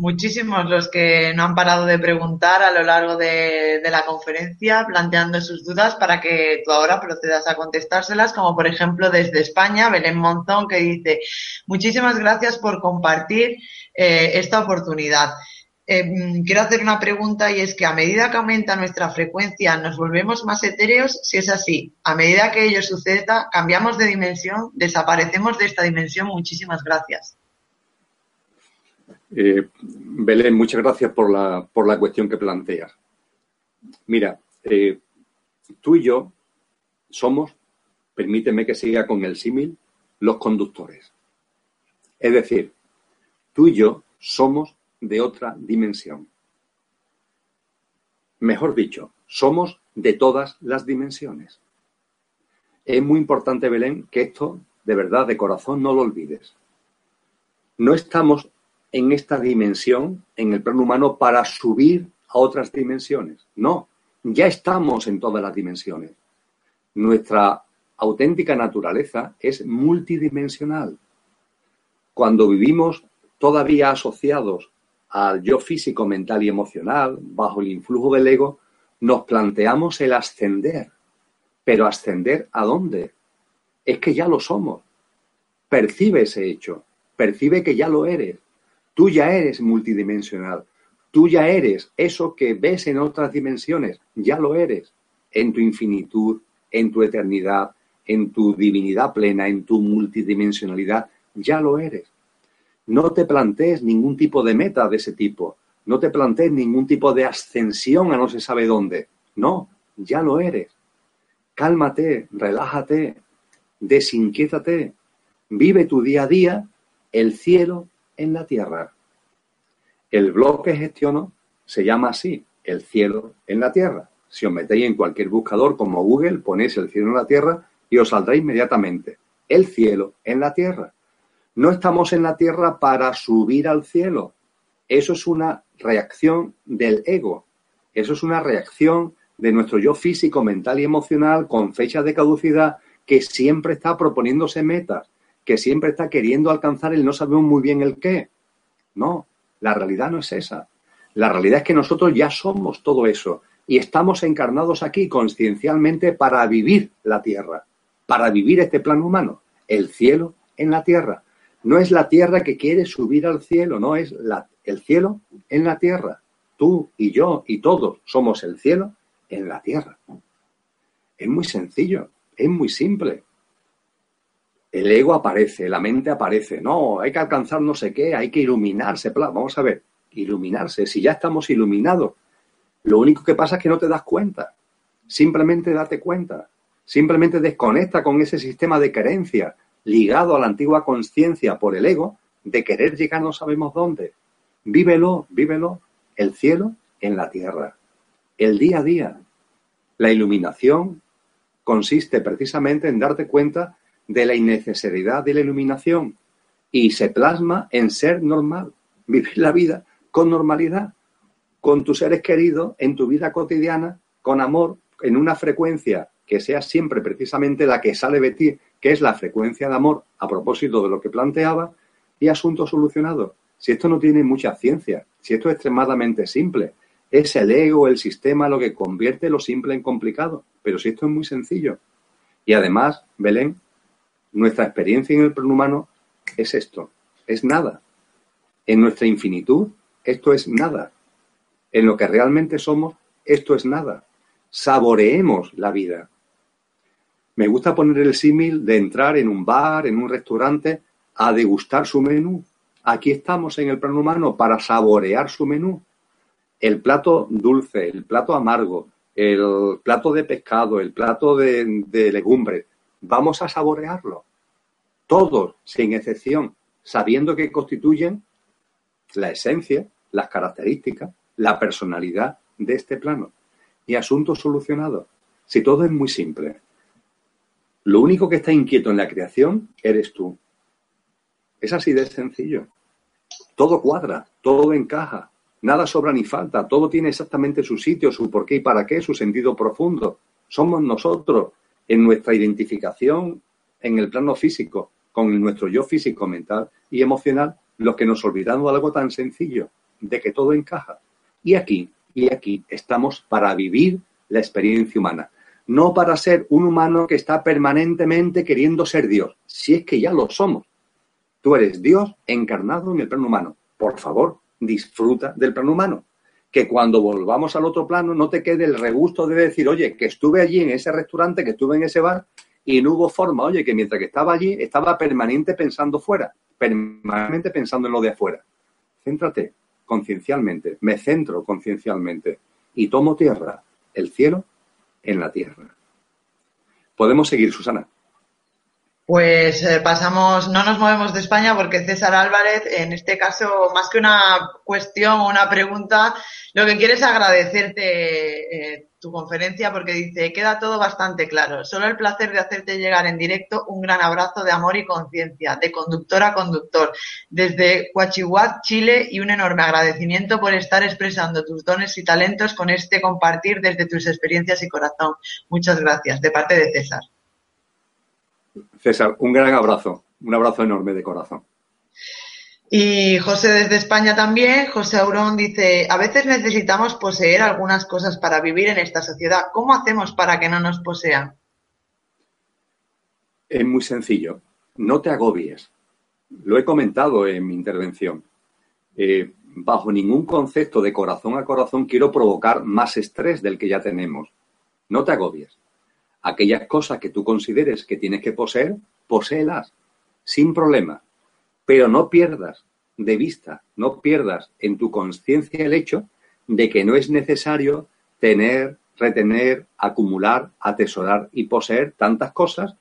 Muchísimos los que no han parado de preguntar a lo largo de, la conferencia, planteando sus dudas para que tú ahora procedas a contestárselas, como por ejemplo desde España, Belén Monzón, que dice, muchísimas gracias por compartir eh, esta oportunidad. Eh, quiero hacer una pregunta y es que a medida que aumenta nuestra frecuencia nos volvemos más etéreos, si es así, a medida que ello suceda, cambiamos de dimensión, desaparecemos de esta dimensión. Muchísimas gracias. Eh, Belén, muchas gracias por la, por la cuestión que planteas. Mira, eh, tú y yo somos, permíteme que siga con el símil, los conductores. Es decir, tú y yo somos de otra dimensión. Mejor dicho, somos de todas las dimensiones. Es muy importante, Belén, que esto, de verdad, de corazón, no lo olvides. No estamos en esta dimensión, en el plano humano, para subir a otras dimensiones. No, ya estamos en todas las dimensiones. Nuestra auténtica naturaleza es multidimensional. Cuando vivimos todavía asociados al yo físico, mental y emocional, bajo el influjo del ego, nos planteamos el ascender. Pero ascender a dónde? Es que ya lo somos. Percibe ese hecho. Percibe que ya lo eres. Tú ya eres multidimensional. Tú ya eres eso que ves en otras dimensiones. Ya lo eres. En tu infinitud, en tu eternidad, en tu divinidad plena, en tu multidimensionalidad. Ya lo eres. No te plantees ningún tipo de meta de ese tipo. No te plantees ningún tipo de ascensión a no se sabe dónde. No, ya lo eres. Cálmate, relájate, desinquiétate. Vive tu día a día el cielo en la tierra. El blog que gestiono se llama así, el cielo en la tierra. Si os metéis en cualquier buscador como Google, ponéis el cielo en la tierra y os saldrá inmediatamente. El cielo en la tierra. No estamos en la tierra para subir al cielo. Eso es una reacción del ego. Eso es una reacción de nuestro yo físico, mental y emocional con fecha de caducidad que siempre está proponiéndose metas que siempre está queriendo alcanzar el no sabemos muy bien el qué. No, la realidad no es esa. La realidad es que nosotros ya somos todo eso y estamos encarnados aquí conciencialmente para vivir la tierra, para vivir este plano humano, el cielo en la tierra. No es la tierra que quiere subir al cielo, no es la, el cielo en la tierra. Tú y yo y todos somos el cielo en la tierra. Es muy sencillo, es muy simple el ego aparece, la mente aparece. No, hay que alcanzar no sé qué, hay que iluminarse. Vamos a ver, iluminarse. Si ya estamos iluminados, lo único que pasa es que no te das cuenta. Simplemente date cuenta. Simplemente desconecta con ese sistema de creencia ligado a la antigua conciencia por el ego de querer llegar no sabemos dónde. Vívelo, vívelo. El cielo en la tierra. El día a día. La iluminación consiste precisamente en darte cuenta de la innecesidad de la iluminación y se plasma en ser normal, vivir la vida con normalidad, con tus seres queridos, en tu vida cotidiana, con amor, en una frecuencia que sea siempre precisamente la que sale de ti, que es la frecuencia de amor, a propósito de lo que planteaba, y asunto solucionado. Si esto no tiene mucha ciencia, si esto es extremadamente simple, es el ego, el sistema lo que convierte lo simple en complicado. Pero si esto es muy sencillo. Y además, Belén, nuestra experiencia en el plano humano es esto, es nada. En nuestra infinitud, esto es nada. En lo que realmente somos, esto es nada. saboreemos la vida. Me gusta poner el símil de entrar en un bar, en un restaurante, a degustar su menú. Aquí estamos en el plano humano para saborear su menú. El plato dulce, el plato amargo, el plato de pescado, el plato de, de legumbres. Vamos a saborearlo. Todos, sin excepción, sabiendo que constituyen la esencia, las características, la personalidad de este plano. Y asunto solucionado. Si todo es muy simple. Lo único que está inquieto en la creación eres tú. Es así de sencillo. Todo cuadra, todo encaja, nada sobra ni falta, todo tiene exactamente su sitio, su por qué y para qué, su sentido profundo. Somos nosotros en nuestra identificación en el plano físico, con nuestro yo físico, mental y emocional, los que nos olvidamos de algo tan sencillo, de que todo encaja. Y aquí, y aquí estamos para vivir la experiencia humana, no para ser un humano que está permanentemente queriendo ser Dios, si es que ya lo somos. Tú eres Dios encarnado en el plano humano. Por favor, disfruta del plano humano. Que cuando volvamos al otro plano no te quede el regusto de decir, oye, que estuve allí en ese restaurante, que estuve en ese bar y no hubo forma, oye, que mientras que estaba allí estaba permanente pensando fuera, permanentemente pensando en lo de afuera. Céntrate conciencialmente, me centro conciencialmente y tomo tierra, el cielo en la tierra. Podemos seguir, Susana. Pues eh, pasamos, no nos movemos de España porque César Álvarez, en este caso, más que una cuestión o una pregunta, lo que quiere es agradecerte eh, tu conferencia porque dice, queda todo bastante claro. Solo el placer de hacerte llegar en directo un gran abrazo de amor y conciencia, de conductor a conductor, desde Huachihuat, Chile, y un enorme agradecimiento por estar expresando tus dones y talentos con este compartir desde tus experiencias y corazón. Muchas gracias, de parte de César. César, un gran abrazo, un abrazo enorme de corazón. Y José desde España también, José Aurón dice, a veces necesitamos poseer algunas cosas para vivir en esta sociedad. ¿Cómo hacemos para que no nos posean? Es muy sencillo, no te agobies. Lo he comentado en mi intervención. Eh, bajo ningún concepto de corazón a corazón quiero provocar más estrés del que ya tenemos. No te agobies aquellas cosas que tú consideres que tienes que poseer, poséelas, sin problema. Pero no pierdas de vista, no pierdas en tu conciencia el hecho de que no es necesario tener, retener, acumular, atesorar y poseer tantas cosas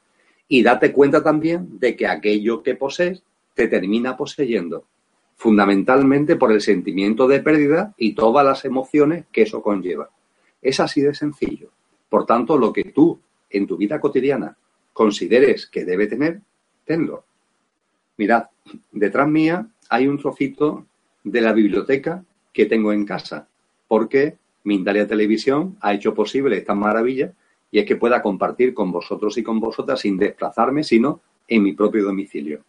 y date cuenta también de que aquello que posees te termina poseyendo, fundamentalmente por el sentimiento de pérdida y todas las emociones que eso conlleva. Es así de sencillo. Por tanto, lo que tú en tu vida cotidiana consideres que debe tener, tenlo. Mirad, detrás mía hay un trocito de la biblioteca que tengo en casa, porque Mindalia Televisión ha hecho posible esta maravilla y es que pueda compartir con vosotros y con vosotras sin desplazarme, sino en mi propio domicilio.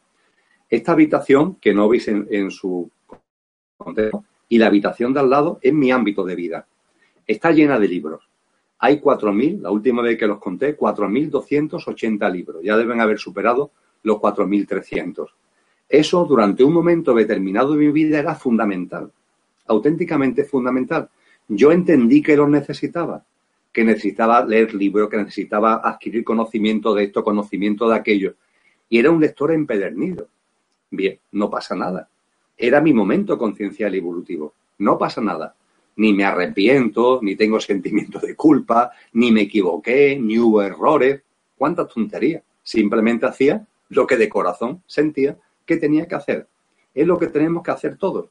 Esta habitación, que no veis en, en su contexto, y la habitación de al lado es mi ámbito de vida. Está llena de libros hay 4.000, la última vez que los conté, 4.280 libros. Ya deben haber superado los 4.300. Eso durante un momento determinado de mi vida era fundamental, auténticamente fundamental. Yo entendí que los necesitaba, que necesitaba leer libros, que necesitaba adquirir conocimiento de esto, conocimiento de aquello. Y era un lector empedernido. Bien, no pasa nada. Era mi momento conciencial y evolutivo. No pasa nada ni me arrepiento, ni tengo sentimiento de culpa, ni me equivoqué, ni hubo errores. ¿Cuántas tonterías? Simplemente hacía lo que de corazón sentía que tenía que hacer. Es lo que tenemos que hacer todos.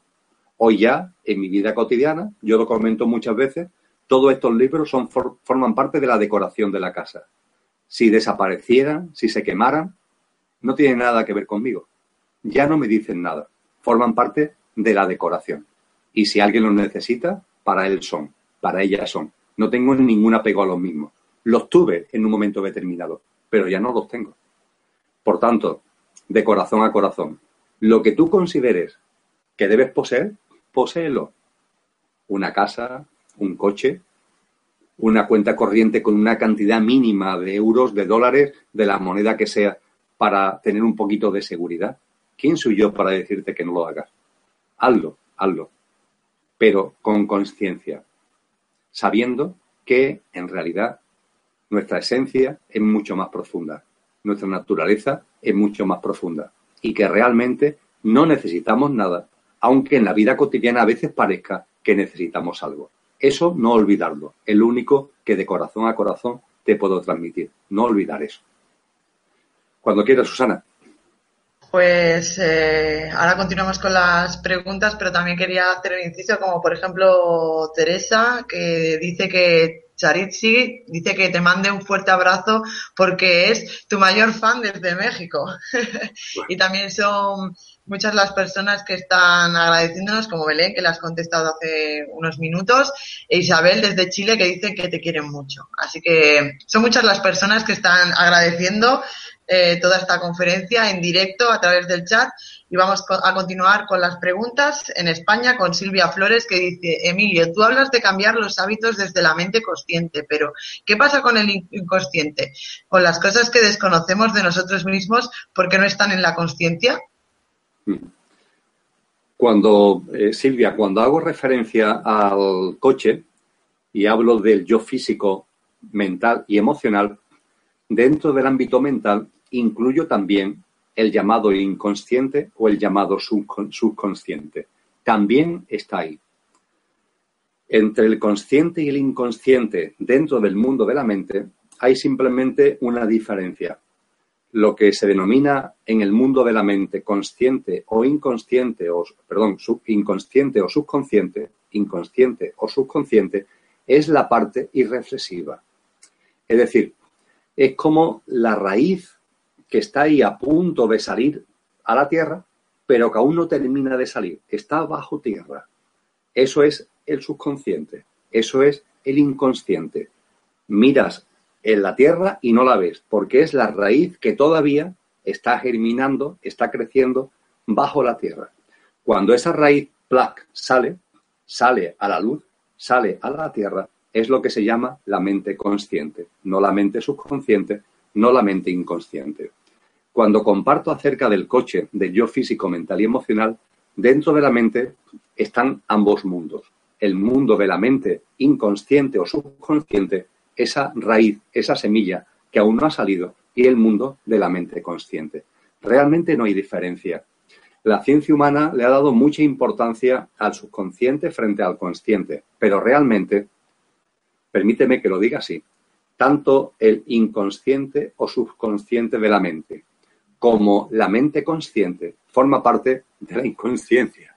Hoy ya, en mi vida cotidiana, yo lo comento muchas veces, todos estos libros son, forman parte de la decoración de la casa. Si desaparecieran, si se quemaran, no tienen nada que ver conmigo. Ya no me dicen nada. Forman parte de la decoración. Y si alguien los necesita, para él son, para ella son. No tengo ningún apego a los mismos. Los tuve en un momento determinado, pero ya no los tengo. Por tanto, de corazón a corazón, lo que tú consideres que debes poseer, poséelo. Una casa, un coche, una cuenta corriente con una cantidad mínima de euros, de dólares, de la moneda que sea, para tener un poquito de seguridad. ¿Quién soy yo para decirte que no lo hagas? Hazlo, hazlo pero con conciencia, sabiendo que en realidad nuestra esencia es mucho más profunda, nuestra naturaleza es mucho más profunda y que realmente no necesitamos nada, aunque en la vida cotidiana a veces parezca que necesitamos algo. Eso no olvidarlo, es lo único que de corazón a corazón te puedo transmitir, no olvidar eso. Cuando quieras, Susana. Pues eh, ahora continuamos con las preguntas, pero también quería hacer un inciso, como por ejemplo Teresa, que dice que Charitzi dice que te mande un fuerte abrazo porque es tu mayor fan desde México. y también son muchas las personas que están agradeciéndonos, como Belén, que le has contestado hace unos minutos, e Isabel desde Chile, que dice que te quieren mucho. Así que son muchas las personas que están agradeciendo eh, toda esta conferencia en directo a través del chat y vamos a continuar con las preguntas en España con Silvia Flores que dice, Emilio, tú hablas de cambiar los hábitos desde la mente consciente, pero ¿qué pasa con el inconsciente? Con las cosas que desconocemos de nosotros mismos porque no están en la conciencia. Cuando, eh, Silvia, cuando hago referencia al coche y hablo del yo físico, mental y emocional, dentro del ámbito mental incluyo también el llamado inconsciente o el llamado subconsciente. También está ahí. Entre el consciente y el inconsciente dentro del mundo de la mente hay simplemente una diferencia. Lo que se denomina en el mundo de la mente consciente o inconsciente, o perdón, inconsciente o subconsciente, inconsciente o subconsciente, es la parte irreflexiva. Es decir, es como la raíz que está ahí a punto de salir a la tierra, pero que aún no termina de salir, está bajo tierra. Eso es el subconsciente, eso es el inconsciente. Miras en la tierra y no la ves, porque es la raíz que todavía está germinando, está creciendo bajo la tierra. Cuando esa raíz plac sale, sale a la luz, sale a la tierra, es lo que se llama la mente consciente, no la mente subconsciente, no la mente inconsciente. Cuando comparto acerca del coche, de yo físico, mental y emocional, dentro de la mente están ambos mundos. El mundo de la mente inconsciente o subconsciente, esa raíz, esa semilla que aún no ha salido, y el mundo de la mente consciente. Realmente no hay diferencia. La ciencia humana le ha dado mucha importancia al subconsciente frente al consciente, pero realmente, permíteme que lo diga así, tanto el inconsciente o subconsciente de la mente como la mente consciente forma parte de la inconsciencia.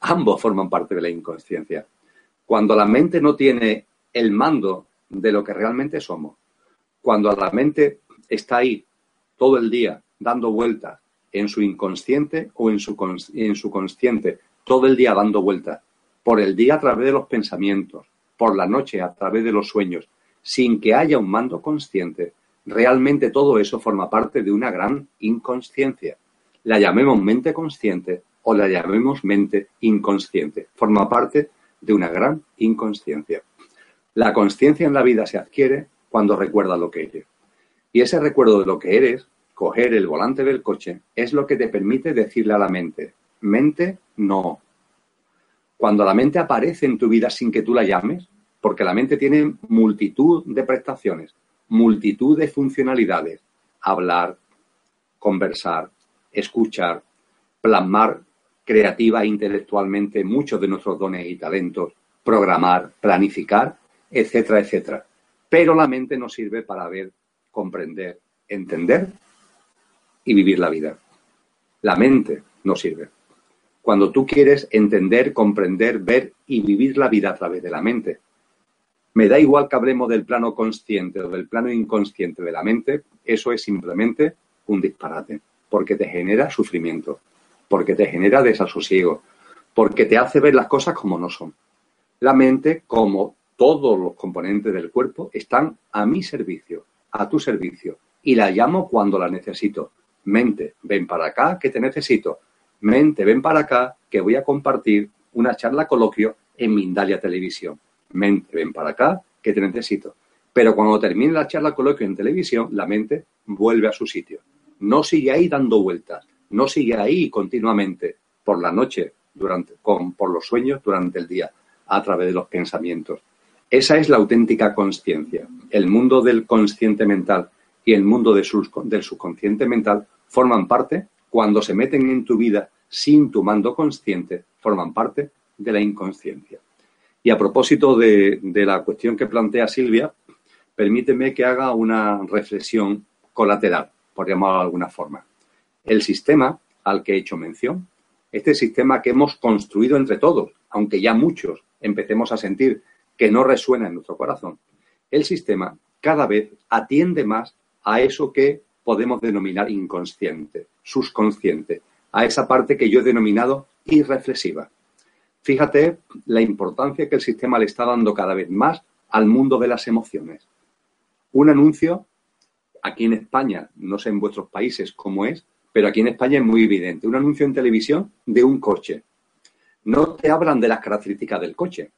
Ambos forman parte de la inconsciencia. Cuando la mente no tiene el mando de lo que realmente somos, cuando la mente está ahí todo el día dando vueltas en su inconsciente o en su, en su consciente, todo el día dando vueltas, por el día a través de los pensamientos, por la noche a través de los sueños, sin que haya un mando consciente, realmente todo eso forma parte de una gran inconsciencia. La llamemos mente consciente o la llamemos mente inconsciente. Forma parte de una gran inconsciencia. La conciencia en la vida se adquiere cuando recuerda lo que eres. Y ese recuerdo de lo que eres, coger el volante del coche, es lo que te permite decirle a la mente, mente, no. Cuando la mente aparece en tu vida sin que tú la llames, porque la mente tiene multitud de prestaciones, multitud de funcionalidades. Hablar, conversar, escuchar, plasmar creativa e intelectualmente muchos de nuestros dones y talentos, programar, planificar, etcétera, etcétera. Pero la mente nos sirve para ver, comprender, entender y vivir la vida. La mente nos sirve. Cuando tú quieres entender, comprender, ver y vivir la vida a través de la mente, me da igual que hablemos del plano consciente o del plano inconsciente de la mente, eso es simplemente un disparate, porque te genera sufrimiento, porque te genera desasosiego, porque te hace ver las cosas como no son. La mente, como todos los componentes del cuerpo, están a mi servicio, a tu servicio, y la llamo cuando la necesito. Mente, ven para acá que te necesito. Mente, ven para acá que voy a compartir una charla coloquio en Mindalia Televisión mente, ven para acá, que te necesito. Pero cuando termine la charla coloquio en televisión, la mente vuelve a su sitio. No sigue ahí dando vueltas, no sigue ahí continuamente por la noche, durante, con, por los sueños durante el día, a través de los pensamientos. Esa es la auténtica conciencia. El mundo del consciente mental y el mundo del subconsciente mental forman parte, cuando se meten en tu vida sin tu mando consciente, forman parte de la inconsciencia. Y a propósito de, la cuestión que plantea Silvia, permíteme que haga una reflexión colateral, por llamarlo de alguna forma. El sistema al que he hecho mención, este sistema que hemos construido entre todos, aunque ya muchos empecemos a sentir que no resuena en nuestro corazón, el sistema cada vez atiende más a eso que podemos denominar inconsciente, subconsciente, a esa parte que yo he denominado irreflexiva. Fíjate la importancia que el sistema le está dando cada vez más al mundo de las emociones. Un anuncio, aquí en España, no sé en vuestros países cómo es, pero aquí en España es muy evidente. Un anuncio en televisión de un coche. No te hablan de las características del coche,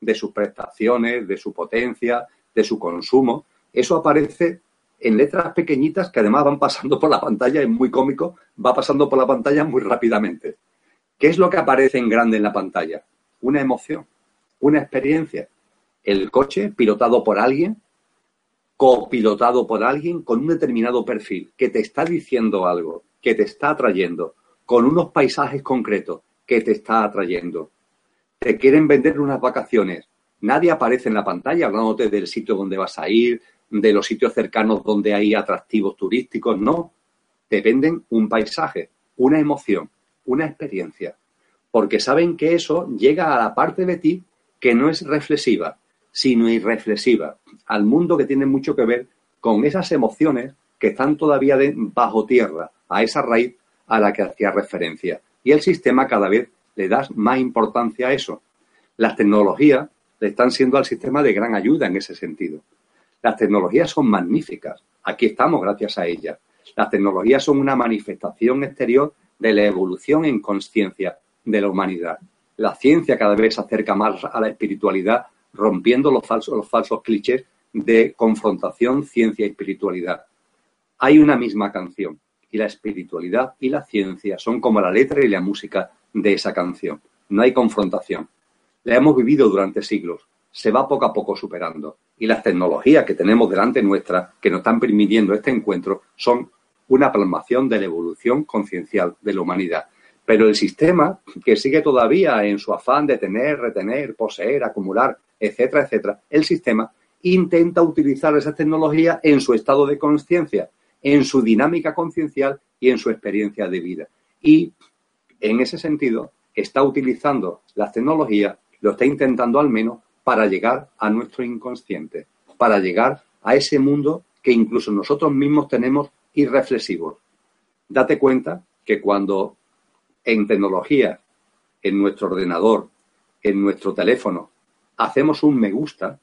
de sus prestaciones, de su potencia, de su consumo. Eso aparece en letras pequeñitas que además van pasando por la pantalla, es muy cómico, va pasando por la pantalla muy rápidamente. ¿Qué es lo que aparece en grande en la pantalla? Una emoción, una experiencia. El coche pilotado por alguien, copilotado por alguien con un determinado perfil, que te está diciendo algo, que te está atrayendo, con unos paisajes concretos que te está atrayendo. Te quieren vender unas vacaciones. Nadie aparece en la pantalla hablándote del sitio donde vas a ir, de los sitios cercanos donde hay atractivos turísticos, no. Te venden un paisaje, una emoción, una experiencia, porque saben que eso llega a la parte de ti que no es reflexiva, sino irreflexiva, al mundo que tiene mucho que ver con esas emociones que están todavía bajo tierra, a esa raíz a la que hacía referencia. Y el sistema cada vez le da más importancia a eso. Las tecnologías le están siendo al sistema de gran ayuda en ese sentido. Las tecnologías son magníficas. Aquí estamos gracias a ellas. Las tecnologías son una manifestación exterior de la evolución en conciencia de la humanidad. La ciencia cada vez se acerca más a la espiritualidad, rompiendo los falsos, los falsos clichés de confrontación ciencia y espiritualidad. Hay una misma canción y la espiritualidad y la ciencia son como la letra y la música de esa canción. No hay confrontación. La hemos vivido durante siglos se va poco a poco superando. Y las tecnologías que tenemos delante nuestra, que nos están permitiendo este encuentro, son una plasmación de la evolución conciencial de la humanidad. Pero el sistema, que sigue todavía en su afán de tener, retener, poseer, acumular, etcétera, etcétera, el sistema intenta utilizar esas tecnologías en su estado de conciencia, en su dinámica conciencial y en su experiencia de vida. Y en ese sentido, está utilizando las tecnologías, lo está intentando al menos para llegar a nuestro inconsciente, para llegar a ese mundo que incluso nosotros mismos tenemos irreflexivos. Date cuenta que cuando en tecnología, en nuestro ordenador, en nuestro teléfono, hacemos un me gusta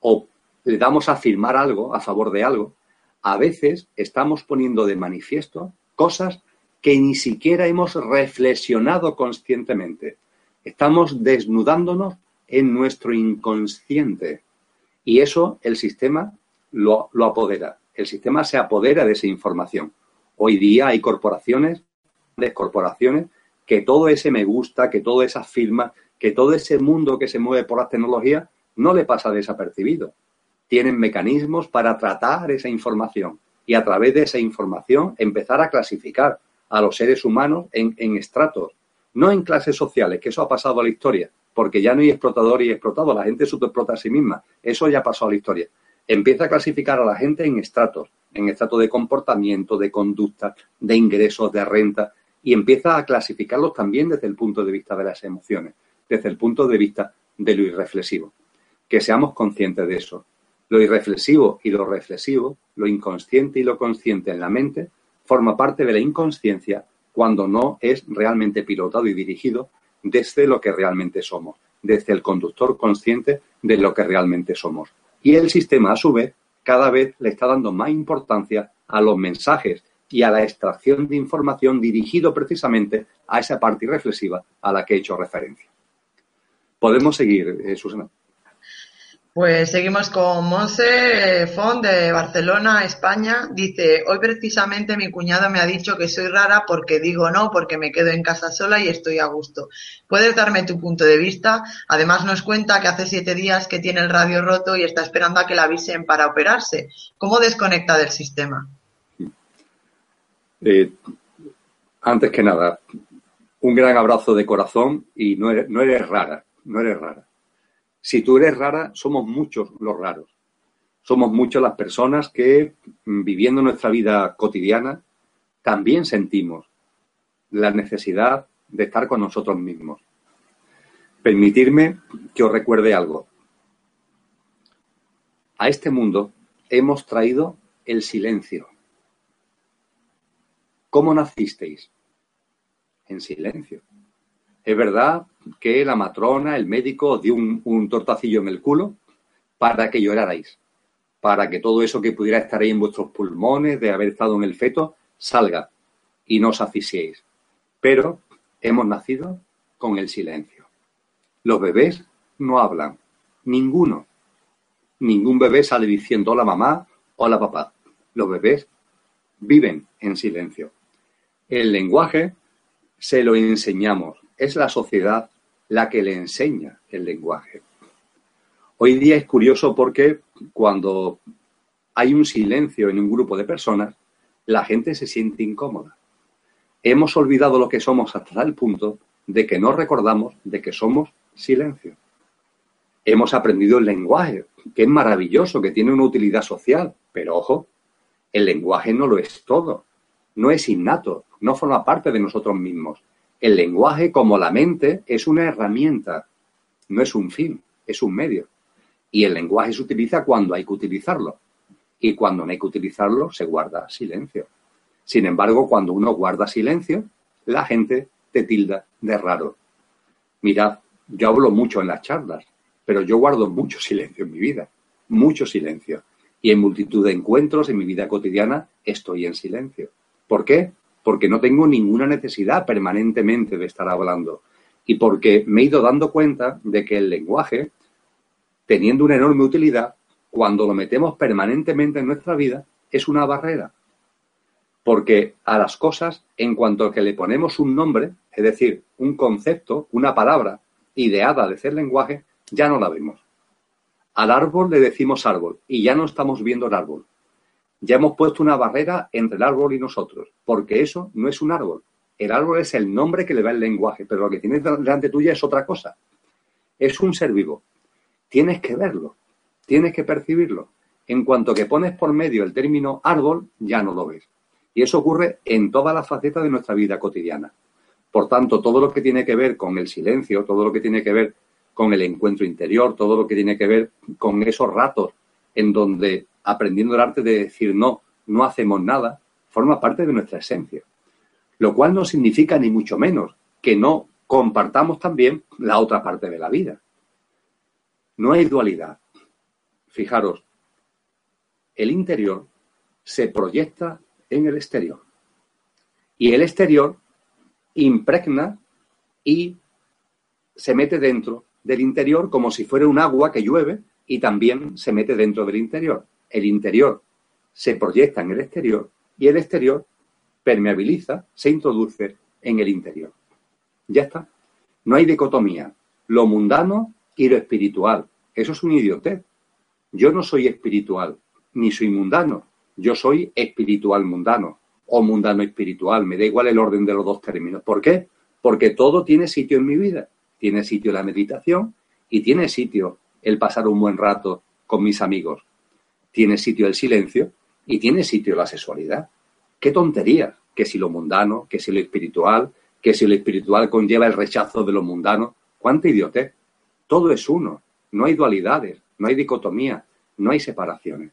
o le damos a firmar algo a favor de algo, a veces estamos poniendo de manifiesto cosas que ni siquiera hemos reflexionado conscientemente. Estamos desnudándonos en nuestro inconsciente. Y eso el sistema lo, apodera. El sistema se apodera de esa información. Hoy día hay corporaciones, corporaciones, que todo ese me gusta, que toda esa firma, que todo ese mundo que se mueve por las tecnologías no le pasa desapercibido. Tienen mecanismos para tratar esa información y a través de esa información empezar a clasificar a los seres humanos en, en estratos, no en clases sociales, que eso ha pasado a la historia, porque ya no hay explotador y explotado, la gente superexplota a sí misma. Eso ya pasó a la historia. Empieza a clasificar a la gente en estratos, en estratos de comportamiento, de conducta, de ingresos, de renta, y empieza a clasificarlos también desde el punto de vista de las emociones, desde el punto de vista de lo irreflexivo. Que seamos conscientes de eso. Lo irreflexivo y lo reflexivo, lo inconsciente y lo consciente en la mente, forma parte de la inconsciencia cuando no es realmente pilotado y dirigido desde lo que realmente somos, desde el conductor consciente de lo que realmente somos. Y el sistema, a su vez, cada vez le está dando más importancia a los mensajes y a la extracción de información dirigido precisamente a esa parte irreflexiva a la que he hecho referencia. Podemos seguir, eh, Susana. Pues seguimos con Monse Font de Barcelona, España. Dice, hoy precisamente mi cuñado me ha dicho que soy rara porque digo no, porque me quedo en casa sola y estoy a gusto. ¿Puedes darme tu punto de vista? Además nos cuenta que hace siete días que tiene el radio roto y está esperando a que la avisen para operarse. ¿Cómo desconecta del sistema? Eh, antes que nada, un gran abrazo de corazón y no no eres rara, no eres rara si tú eres rara, somos muchos los raros. Somos muchas las personas que, mm, viviendo nuestra vida cotidiana, también sentimos la necesidad de estar con nosotros mismos. Permitirme que os recuerde algo. A este mundo hemos traído el silencio. ¿Cómo nacisteis? En silencio. Es verdad que la matrona, el médico, os dio un, tortacillo en el culo para que llorarais, para que todo eso que pudiera estar ahí en vuestros pulmones de haber estado en el feto salga y no os asfixiéis. Pero hemos nacido con el silencio. Los bebés no hablan, ninguno. Ningún bebé sale diciendo hola mamá, hola papá. Los bebés viven en silencio. El lenguaje se lo enseñamos es la sociedad la que le enseña el lenguaje. Hoy día es curioso porque cuando hay un silencio en un grupo de personas, la gente se siente incómoda. Hemos olvidado lo que somos hasta el punto de que no recordamos de que somos silencio. Hemos aprendido el lenguaje, que es maravilloso, que tiene una utilidad social, pero ojo, el lenguaje no lo es todo, no es innato, no forma parte de nosotros mismos. El lenguaje, como la mente, es una herramienta, no es un fin, es un medio. Y el lenguaje se utiliza cuando hay que utilizarlo. Y cuando no hay que utilizarlo, se guarda silencio. Sin embargo, cuando uno guarda silencio, la gente te tilda de raro. Mirad, yo hablo mucho en las charlas, pero yo guardo mucho silencio en mi vida, mucho silencio. Y en multitud de encuentros en mi vida cotidiana estoy en silencio. ¿Por qué? Porque no tengo ninguna necesidad permanentemente de estar hablando y porque me he ido dando cuenta de que el lenguaje, teniendo una enorme utilidad, cuando lo metemos permanentemente en nuestra vida, es una barrera. Porque a las cosas, en cuanto a que le ponemos un nombre, es decir, un concepto, una palabra ideada de ser lenguaje, ya no la vemos. Al árbol le decimos árbol y ya no estamos viendo el árbol ya hemos puesto una barrera entre el árbol y nosotros, porque eso no es un árbol. El árbol es el nombre que le da el lenguaje, pero lo que tienes delante tuya es otra cosa. Es un ser vivo. Tienes que verlo, tienes que percibirlo. En cuanto que pones por medio el término árbol, ya no lo ves. Y eso ocurre en todas las facetas de nuestra vida cotidiana. Por tanto, todo lo que tiene que ver con el silencio, todo lo que tiene que ver con el encuentro interior, todo lo que tiene que ver con esos ratos en donde aprendiendo el arte de decir no, no hacemos nada, forma parte de nuestra esencia. Lo cual no significa ni mucho menos que no compartamos también la otra parte de la vida. No hay dualidad. Fijaros, el interior se proyecta en el exterior. Y el exterior impregna y se mete dentro del interior como si fuera un agua que llueve y también se mete dentro del interior el interior se proyecta en el exterior y el exterior permeabiliza, se introduce en el interior. Ya está. No hay dicotomía. Lo mundano y lo espiritual. Eso es un idiotez. Yo no soy espiritual, ni soy mundano. Yo soy espiritual mundano o mundano espiritual. Me da igual el orden de los dos términos. ¿Por qué? Porque todo tiene sitio en mi vida. Tiene sitio la meditación y tiene sitio el pasar un buen rato con mis amigos tiene sitio el silencio y tiene sitio la sexualidad. Qué tontería, que si lo mundano, que si lo espiritual, que si lo espiritual conlleva el rechazo de lo mundano. Cuánta idiotez. Todo es uno, no hay dualidades, no hay dicotomía, no hay separaciones.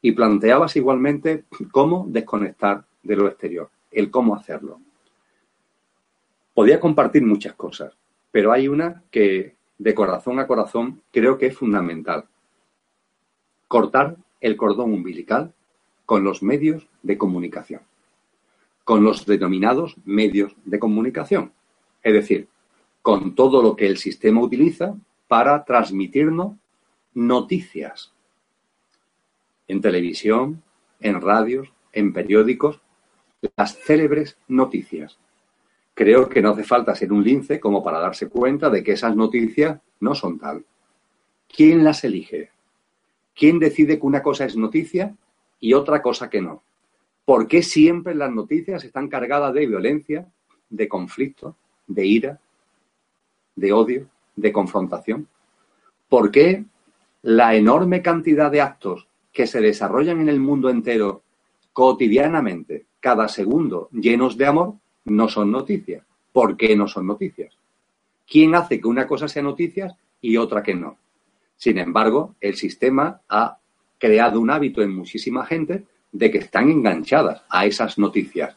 Y planteabas igualmente cómo desconectar de lo exterior, el cómo hacerlo. Podía compartir muchas cosas, pero hay una que de corazón a corazón creo que es fundamental cortar el cordón umbilical con los medios de comunicación, con los denominados medios de comunicación, es decir, con todo lo que el sistema utiliza para transmitirnos noticias. En televisión, en radios, en periódicos, las célebres noticias. Creo que no hace falta ser un lince como para darse cuenta de que esas noticias no son tal. ¿Quién las elige? ¿Quién decide que una cosa es noticia y otra cosa que no? ¿Por qué siempre las noticias están cargadas de violencia, de conflicto, de ira, de odio, de confrontación? ¿Por qué la enorme cantidad de actos que se desarrollan en el mundo entero cotidianamente, cada segundo, llenos de amor, no son noticias? ¿Por qué no son noticias? ¿Quién hace que una cosa sea noticias y otra que no? Sin embargo, el sistema ha creado un hábito en muchísima gente de que están enganchadas a esas noticias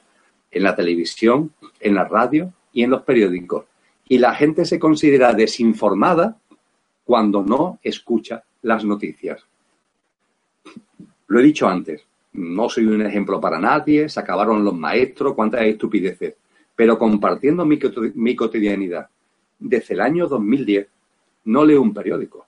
en la televisión, en la radio y en los periódicos. Y la gente se considera desinformada cuando no escucha las noticias. Lo he dicho antes, no soy un ejemplo para nadie, se acabaron los maestros, cuántas estupideces, pero compartiendo mi, mi cotidianidad, desde el año 2010 no leo un periódico,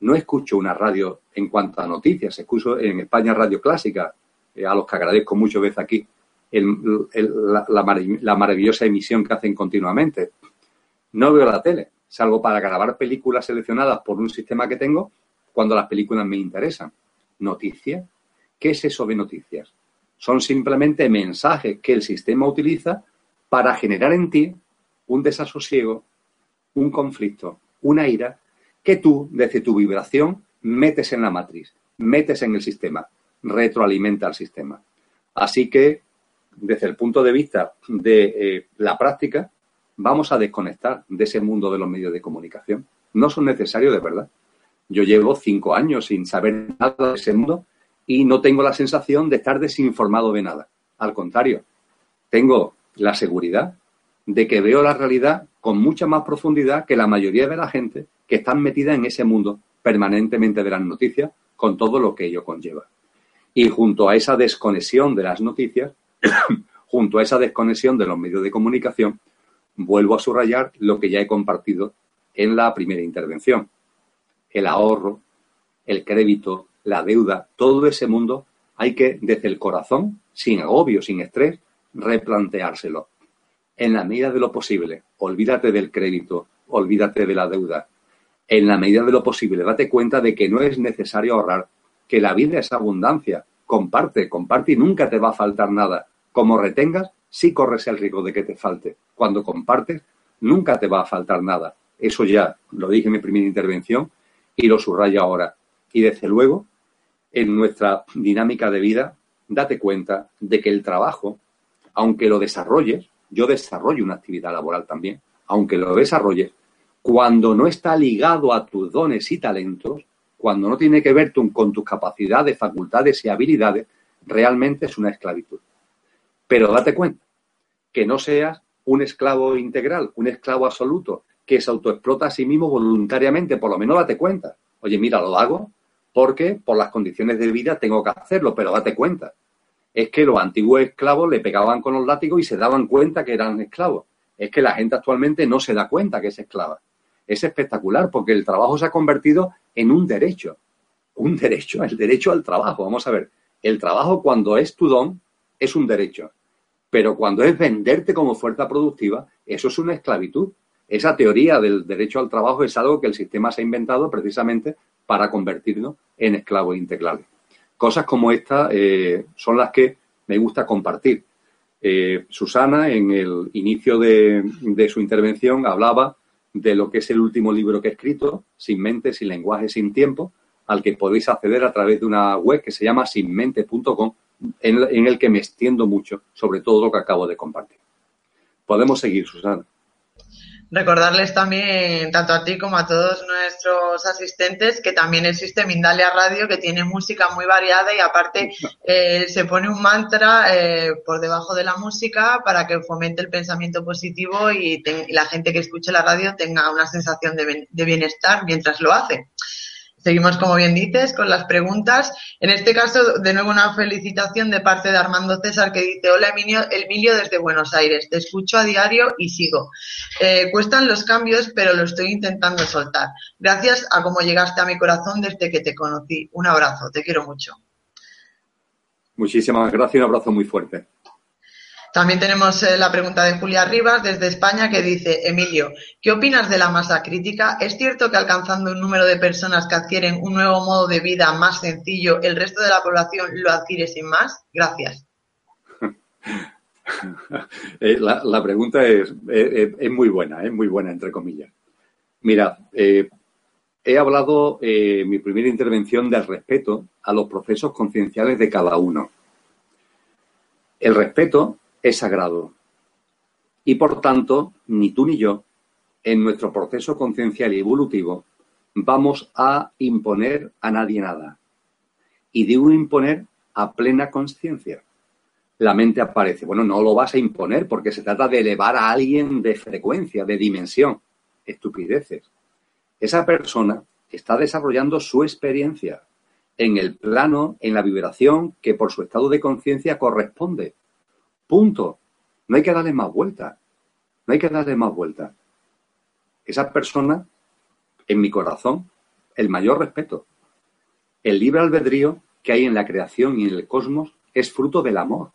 no escucho una radio en cuanto a noticias, escucho en España Radio Clásica, eh, a los que agradezco mucho veces aquí, la, maravillosa emisión que hacen continuamente. No veo la tele, salvo para grabar películas seleccionadas por un sistema que tengo cuando las películas me interesan. ¿Noticias? ¿Qué es eso de noticias? Son simplemente mensajes que el sistema utiliza para generar en ti un desasosiego, un conflicto, una ira que tú, desde tu vibración, metes en la matriz, metes en el sistema, retroalimenta al sistema. Así que, desde el punto de vista de eh, la práctica, vamos a desconectar de ese mundo de los medios de comunicación. No son necesarios de verdad. Yo llevo cinco años sin saber nada de ese mundo y no tengo la sensación de estar desinformado de nada. Al contrario, tengo la seguridad de que veo la realidad con mucha más profundidad que la mayoría de la gente que están metidas en ese mundo permanentemente de las noticias con todo lo que ello conlleva. Y junto a esa desconexión de las noticias, junto a esa desconexión de los medios de comunicación, vuelvo a subrayar lo que ya he compartido en la primera intervención. El ahorro, el crédito, la deuda, todo ese mundo hay que, desde el corazón, sin agobio, sin estrés, replanteárselo en la medida de lo posible, olvídate del crédito, olvídate de la deuda. En la medida de lo posible, date cuenta de que no es necesario ahorrar, que la vida es abundancia. Comparte, comparte y nunca te va a faltar nada. Como retengas, sí corres el riesgo de que te falte. Cuando compartes, nunca te va a faltar nada. Eso ya lo dije en mi primera intervención y lo subrayo ahora. Y desde luego, en nuestra dinámica de vida, date cuenta de que el trabajo, aunque lo desarrolles, yo desarrollo una actividad laboral también, aunque lo desarrolle, cuando no está ligado a tus dones y talentos, cuando no tiene que ver con tus capacidades, facultades y habilidades, realmente es una esclavitud. Pero date cuenta que no seas un esclavo integral, un esclavo absoluto, que se autoexplota a sí mismo voluntariamente, por lo menos date cuenta. Oye, mira, lo hago porque por las condiciones de vida tengo que hacerlo, pero date cuenta es que los antiguos esclavos le pegaban con los látigos y se daban cuenta que eran esclavos. Es que la gente actualmente no se da cuenta que es esclava. Es espectacular porque el trabajo se ha convertido en un derecho. Un derecho, el derecho al trabajo. Vamos a ver, el trabajo cuando es tu don es un derecho. Pero cuando es venderte como fuerza productiva, eso es una esclavitud. Esa teoría del derecho al trabajo es algo que el sistema se ha inventado precisamente para convertirnos en esclavos integrales. Cosas como esta eh, son las que me gusta compartir. Eh, Susana, en el inicio de, su intervención, hablaba de lo que es el último libro que he escrito, Sin mente, sin lenguaje, sin tiempo, al que podéis acceder a través de una web que se llama sinmente.com, en, en el que me extiendo mucho sobre todo lo que acabo de compartir. Podemos seguir, Susana. Recordarles también, tanto a ti como a todos nuestros asistentes, que también existe Mindalia Radio, que tiene música muy variada y aparte eh, se pone un mantra eh, por debajo de la música para que fomente el pensamiento positivo y, la gente que escuche la radio tenga una sensación de, de bienestar mientras lo hace. Seguimos, como bien dices, con las preguntas. En este caso, de nuevo una felicitación de parte de Armando César que dice, hola Emilio, Emilio desde Buenos Aires, te escucho a diario y sigo. Eh, cuestan los cambios, pero lo estoy intentando soltar. Gracias a cómo llegaste a mi corazón desde que te conocí. Un abrazo, te quiero mucho. Muchísimas gracias y un abrazo muy fuerte. También tenemos eh, la pregunta de Julia Rivas desde España que dice, Emilio, ¿qué opinas de la masa crítica? ¿Es cierto que alcanzando un número de personas que adquieren un nuevo modo de vida más sencillo, el resto de la población lo adquiere sin más? Gracias. Eh, la, pregunta es, es, muy buena, es muy buena, entre comillas. Mira, eh, he hablado en mi primera intervención del respeto a los procesos concienciales de cada uno. El respeto es sagrado. Y por tanto, ni tú ni yo, en nuestro proceso conciencial y evolutivo, vamos a imponer a nadie nada. Y digo imponer a plena conciencia. La mente aparece. Bueno, no lo vas a imponer porque se trata de elevar a alguien de frecuencia, de dimensión. Estupideces. Esa persona está desarrollando su experiencia en el plano, en la vibración que por su estado de conciencia corresponde. Punto. No hay que darle más vuelta. No hay que darle más vuelta. Esa persona, en mi corazón, el mayor respeto. El libre albedrío que hay en la creación y en el cosmos es fruto del amor.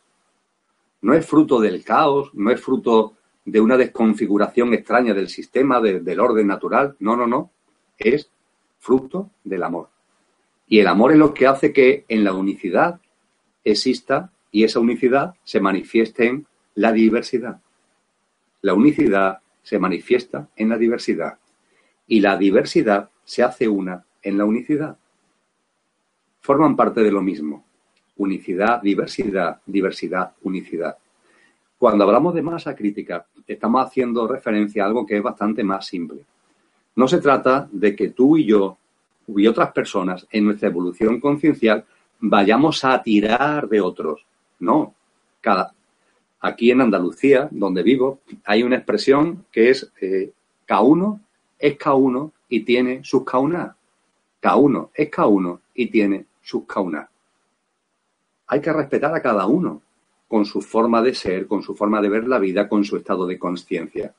No es fruto del caos, no es fruto de una desconfiguración extraña del sistema, del orden natural. No, no, no. Es fruto del amor. Y el amor es lo que hace que en la unicidad exista y esa unicidad se manifieste en la diversidad. La unicidad se manifiesta en la diversidad y la diversidad se hace una en la unicidad. Forman parte de lo mismo. Unicidad, diversidad, diversidad, unicidad. Cuando hablamos de masa crítica, estamos haciendo referencia a algo que es bastante más simple. No se trata de que tú y yo y otras personas en nuestra evolución conciencial vayamos a tirar de otros. No. Cada, aquí en Andalucía, donde vivo, hay una expresión que es eh, K1 es K1 y tiene sus K1. K1 es K1 y tiene sus K1. Hay que respetar a cada uno con su forma de ser, con su forma de ver la vida, con su estado de conciencia.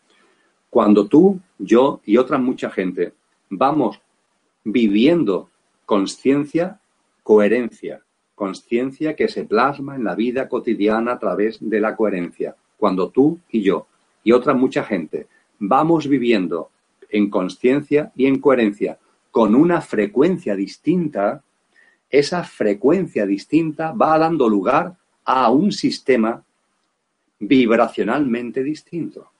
Cuando tú, yo y otra mucha gente vamos viviendo conciencia, coherencia, conciencia que se plasma en la vida cotidiana a través de la coherencia. Cuando tú y yo y otra mucha gente vamos viviendo en conciencia y en coherencia con una frecuencia distinta, esa frecuencia distinta va dando lugar a un sistema vibracionalmente distinto.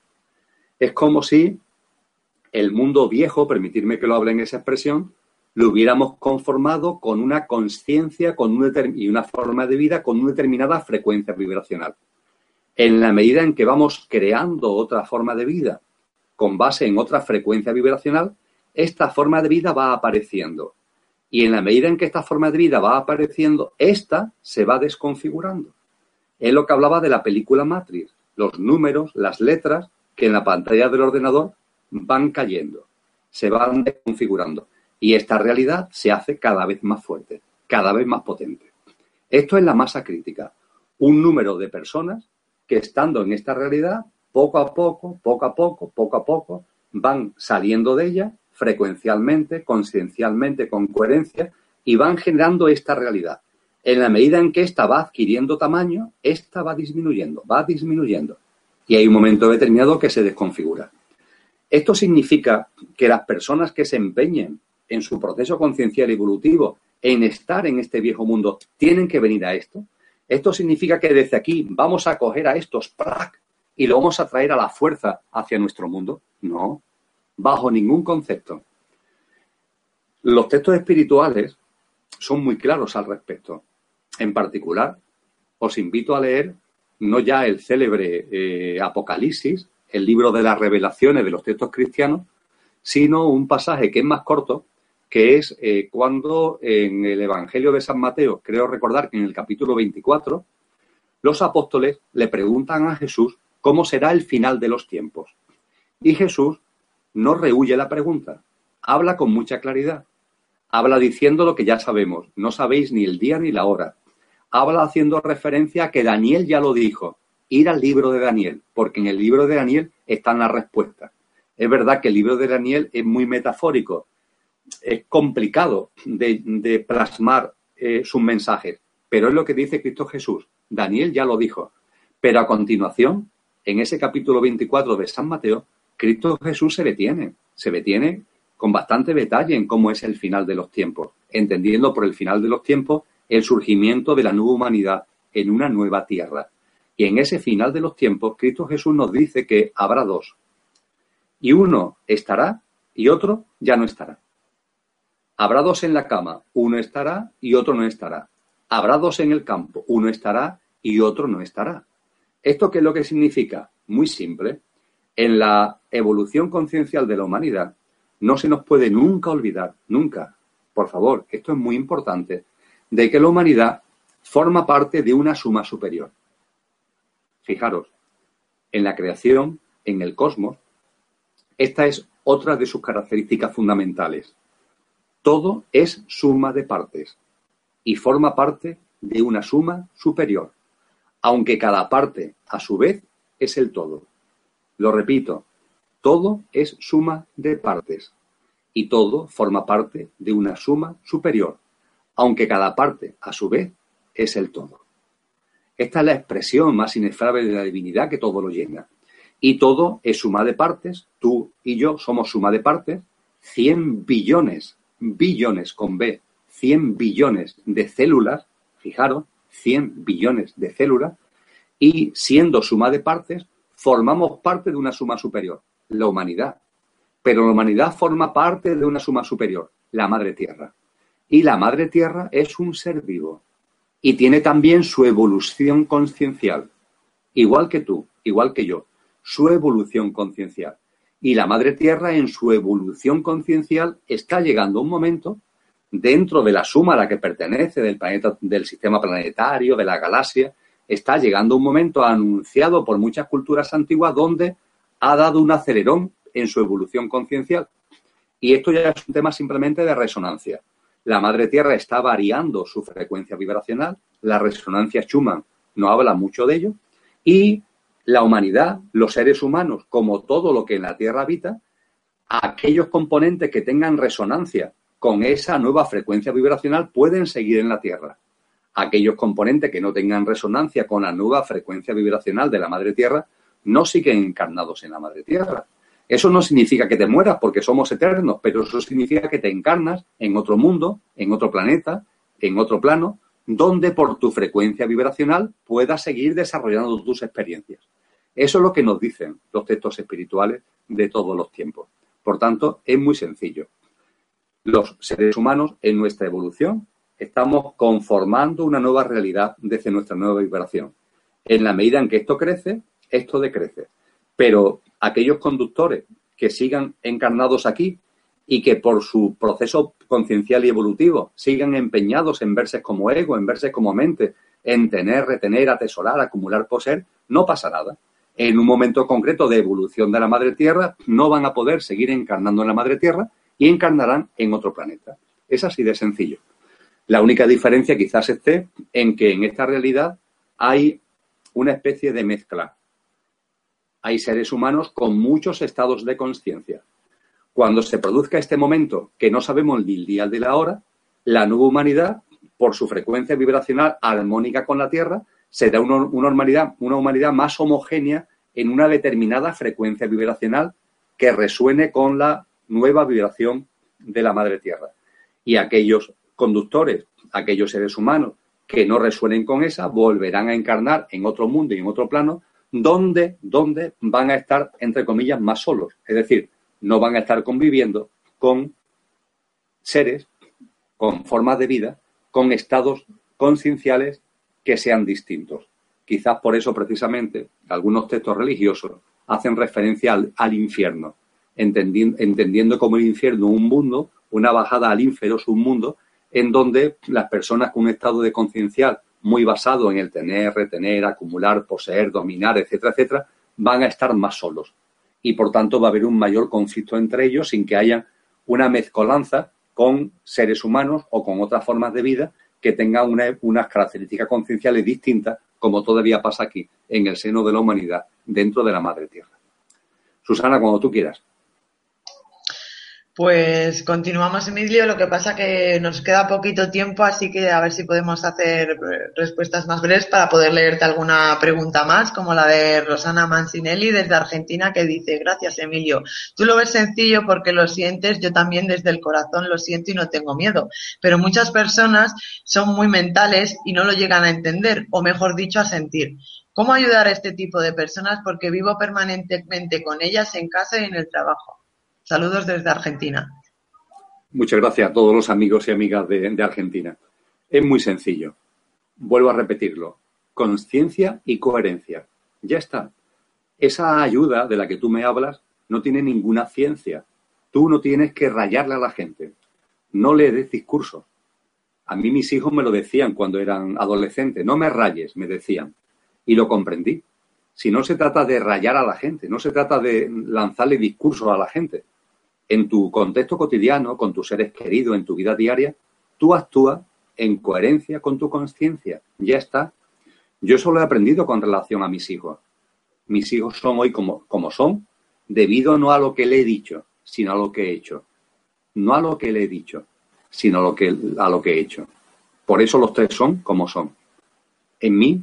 Es como si el mundo viejo, permitirme que lo hable en esa expresión, lo hubiéramos conformado con una conciencia con y una forma de vida con una determinada frecuencia vibracional. En la medida en que vamos creando otra forma de vida con base en otra frecuencia vibracional, esta forma de vida va apareciendo. Y en la medida en que esta forma de vida va apareciendo, esta se va desconfigurando. Es lo que hablaba de la película Matrix. Los números, las letras que en la pantalla del ordenador van cayendo, se van desconfigurando y esta realidad se hace cada vez más fuerte, cada vez más potente. Esto es la masa crítica, un número de personas que estando en esta realidad, poco a poco, poco a poco, poco a poco, van saliendo de ella frecuencialmente, conciencialmente, con coherencia, y van generando esta realidad. En la medida en que ésta va adquiriendo tamaño, esta va disminuyendo, va disminuyendo. Y hay un momento determinado que se desconfigura. Esto significa que las personas que se empeñen en su proceso conciencial evolutivo, en estar en este viejo mundo, tienen que venir a esto. Esto significa que desde aquí vamos a coger a estos y lo vamos a traer a la fuerza hacia nuestro mundo. No, bajo ningún concepto. Los textos espirituales son muy claros al respecto. En particular, os invito a leer no ya el célebre eh, Apocalipsis, el libro de las revelaciones de los textos cristianos, sino un pasaje que es más corto, que es eh, cuando en el Evangelio de San Mateo, creo recordar que en el capítulo 24, los apóstoles le preguntan a Jesús cómo será el final de los tiempos. Y Jesús no rehuye la pregunta, habla con mucha claridad. habla diciendo lo que ya sabemos, no sabéis ni el día ni la hora. Habla haciendo referencia a que Daniel ya lo dijo, ir al libro de Daniel, porque en el libro de Daniel están las respuestas. Es verdad que el libro de Daniel es muy metafórico, es complicado de, plasmar eh, sus mensajes, pero es lo que dice Cristo Jesús. Daniel ya lo dijo. Pero a continuación, en ese capítulo 24 de San Mateo, Cristo Jesús se detiene, se detiene con bastante detalle en cómo es el final de los tiempos, entendiendo por el final de los tiempos el surgimiento de la nueva humanidad en una nueva tierra. Y en ese final de los tiempos, Cristo Jesús nos dice que habrá dos. Y uno estará y otro ya no estará. Habrá dos en la cama, uno estará y otro no estará. Habrá dos en el campo, uno estará y otro no estará. ¿Esto qué es lo que significa? Muy simple. En la evolución conciencial de la humanidad no se nos puede nunca olvidar, nunca, por favor, esto es muy importante, de que la humanidad forma parte de una suma superior. Fijaros, en la creación, en el cosmos, esta es otra de sus características fundamentales. Todo es suma de partes y forma parte de una suma superior, aunque cada parte, a su vez, es el todo. Lo repito, todo es suma de partes y todo forma parte de una suma superior, aunque cada parte, a su vez, es el todo. Esta es la expresión más inefable de la divinidad que todo lo llena. Y todo es suma de partes, tú y yo somos suma de partes, 100 billones billones con B, 100 billones de células, fijaros, 100 billones de células, y siendo suma de partes, formamos parte de una suma superior, la humanidad. Pero la humanidad forma parte de una suma superior, la Madre Tierra. Y la Madre Tierra es un ser vivo y tiene también su evolución conciencial, igual que tú, igual que yo, su evolución conciencial. Y la Madre Tierra, en su evolución conciencial, está llegando un momento dentro de la suma a la que pertenece del planeta, del sistema planetario, de la galaxia, está llegando un momento anunciado por muchas culturas antiguas donde ha dado un acelerón en su evolución conciencial. Y esto ya es un tema simplemente de resonancia. La Madre Tierra está variando su frecuencia vibracional, la resonancia Schumann no habla mucho de ello, y la humanidad, los seres humanos, como todo lo que en la Tierra habita, aquellos componentes que tengan resonancia con esa nueva frecuencia vibracional pueden seguir en la Tierra. Aquellos componentes que no tengan resonancia con la nueva frecuencia vibracional de la Madre Tierra no siguen encarnados en la Madre Tierra. Eso no significa que te mueras porque somos eternos, pero eso significa que te encarnas en otro mundo, en otro planeta, en otro plano, donde por tu frecuencia vibracional puedas seguir desarrollando tus experiencias. Eso es lo que nos dicen los textos espirituales de todos los tiempos. Por tanto, es muy sencillo. Los seres humanos en nuestra evolución estamos conformando una nueva realidad desde nuestra nueva vibración. En la medida en que esto crece, esto decrece. Pero aquellos conductores que sigan encarnados aquí y que por su proceso conciencial y evolutivo sigan empeñados en verse como ego, en verse como mente, en tener, retener, atesorar, acumular, poseer, no pasa nada. En un momento concreto de evolución de la madre tierra, no van a poder seguir encarnando en la madre tierra y encarnarán en otro planeta. Es así de sencillo. La única diferencia quizás esté en que en esta realidad hay una especie de mezcla. Hay seres humanos con muchos estados de conciencia cuando se produzca este momento, que no sabemos ni el día de la hora, la nueva humanidad, por su frecuencia vibracional armónica con la Tierra, será una, humanidad, una humanidad más homogénea en una determinada frecuencia vibracional que resuene con la nueva vibración de la Madre Tierra. Y aquellos conductores, aquellos seres humanos que no resuenen con esa, volverán a encarnar en otro mundo y en otro plano, donde, donde van a estar, entre comillas, más solos. Es decir, no van a estar conviviendo con seres, con formas de vida, con estados concienciales que sean distintos. Quizás por eso precisamente algunos textos religiosos hacen referencia al, infierno, entendiendo, como el infierno un mundo, una bajada al infierno es un mundo en donde las personas con un estado de conciencial muy basado en el tener, retener, acumular, poseer, dominar, etcétera, etcétera, van a estar más solos y por tanto va a haber un mayor conflicto entre ellos sin que haya una mezcolanza con seres humanos o con otras formas de vida que tengan unas características concienciales distintas, como todavía pasa aquí, en el seno de la humanidad, dentro de la Madre Tierra. Susana, cuando tú quieras. Pues continuamos, Emilio. Lo que pasa que nos queda poquito tiempo, así que a ver si podemos hacer respuestas más breves para poder leerte alguna pregunta más, como la de Rosana Mancinelli desde Argentina, que dice, gracias, Emilio. Tú lo ves sencillo porque lo sientes, yo también desde el corazón lo siento y no tengo miedo. Pero muchas personas son muy mentales y no lo llegan a entender, o mejor dicho, a sentir. ¿Cómo ayudar a este tipo de personas? Porque vivo permanentemente con ellas en casa y en el trabajo. Saludos desde Argentina. Muchas gracias a todos los amigos y amigas de, Argentina. Es muy sencillo. Vuelvo a repetirlo. Conciencia y coherencia. Ya está. Esa ayuda de la que tú me hablas no tiene ninguna ciencia. Tú no tienes que rayarle a la gente. No le des discurso. A mí mis hijos me lo decían cuando eran adolescentes. No me rayes, me decían. Y lo comprendí. Si no se trata de rayar a la gente, no se trata de lanzarle discursos a la gente en tu contexto cotidiano, con tus seres queridos, en tu vida diaria, tú actúas en coherencia con tu conciencia. Ya está. Yo solo he aprendido con relación a mis hijos. Mis hijos son hoy como, como son, debido no a lo que le he dicho, sino a lo que he hecho. No a lo que le he dicho, sino a lo que, a lo que he hecho. Por eso los tres son como son. En mí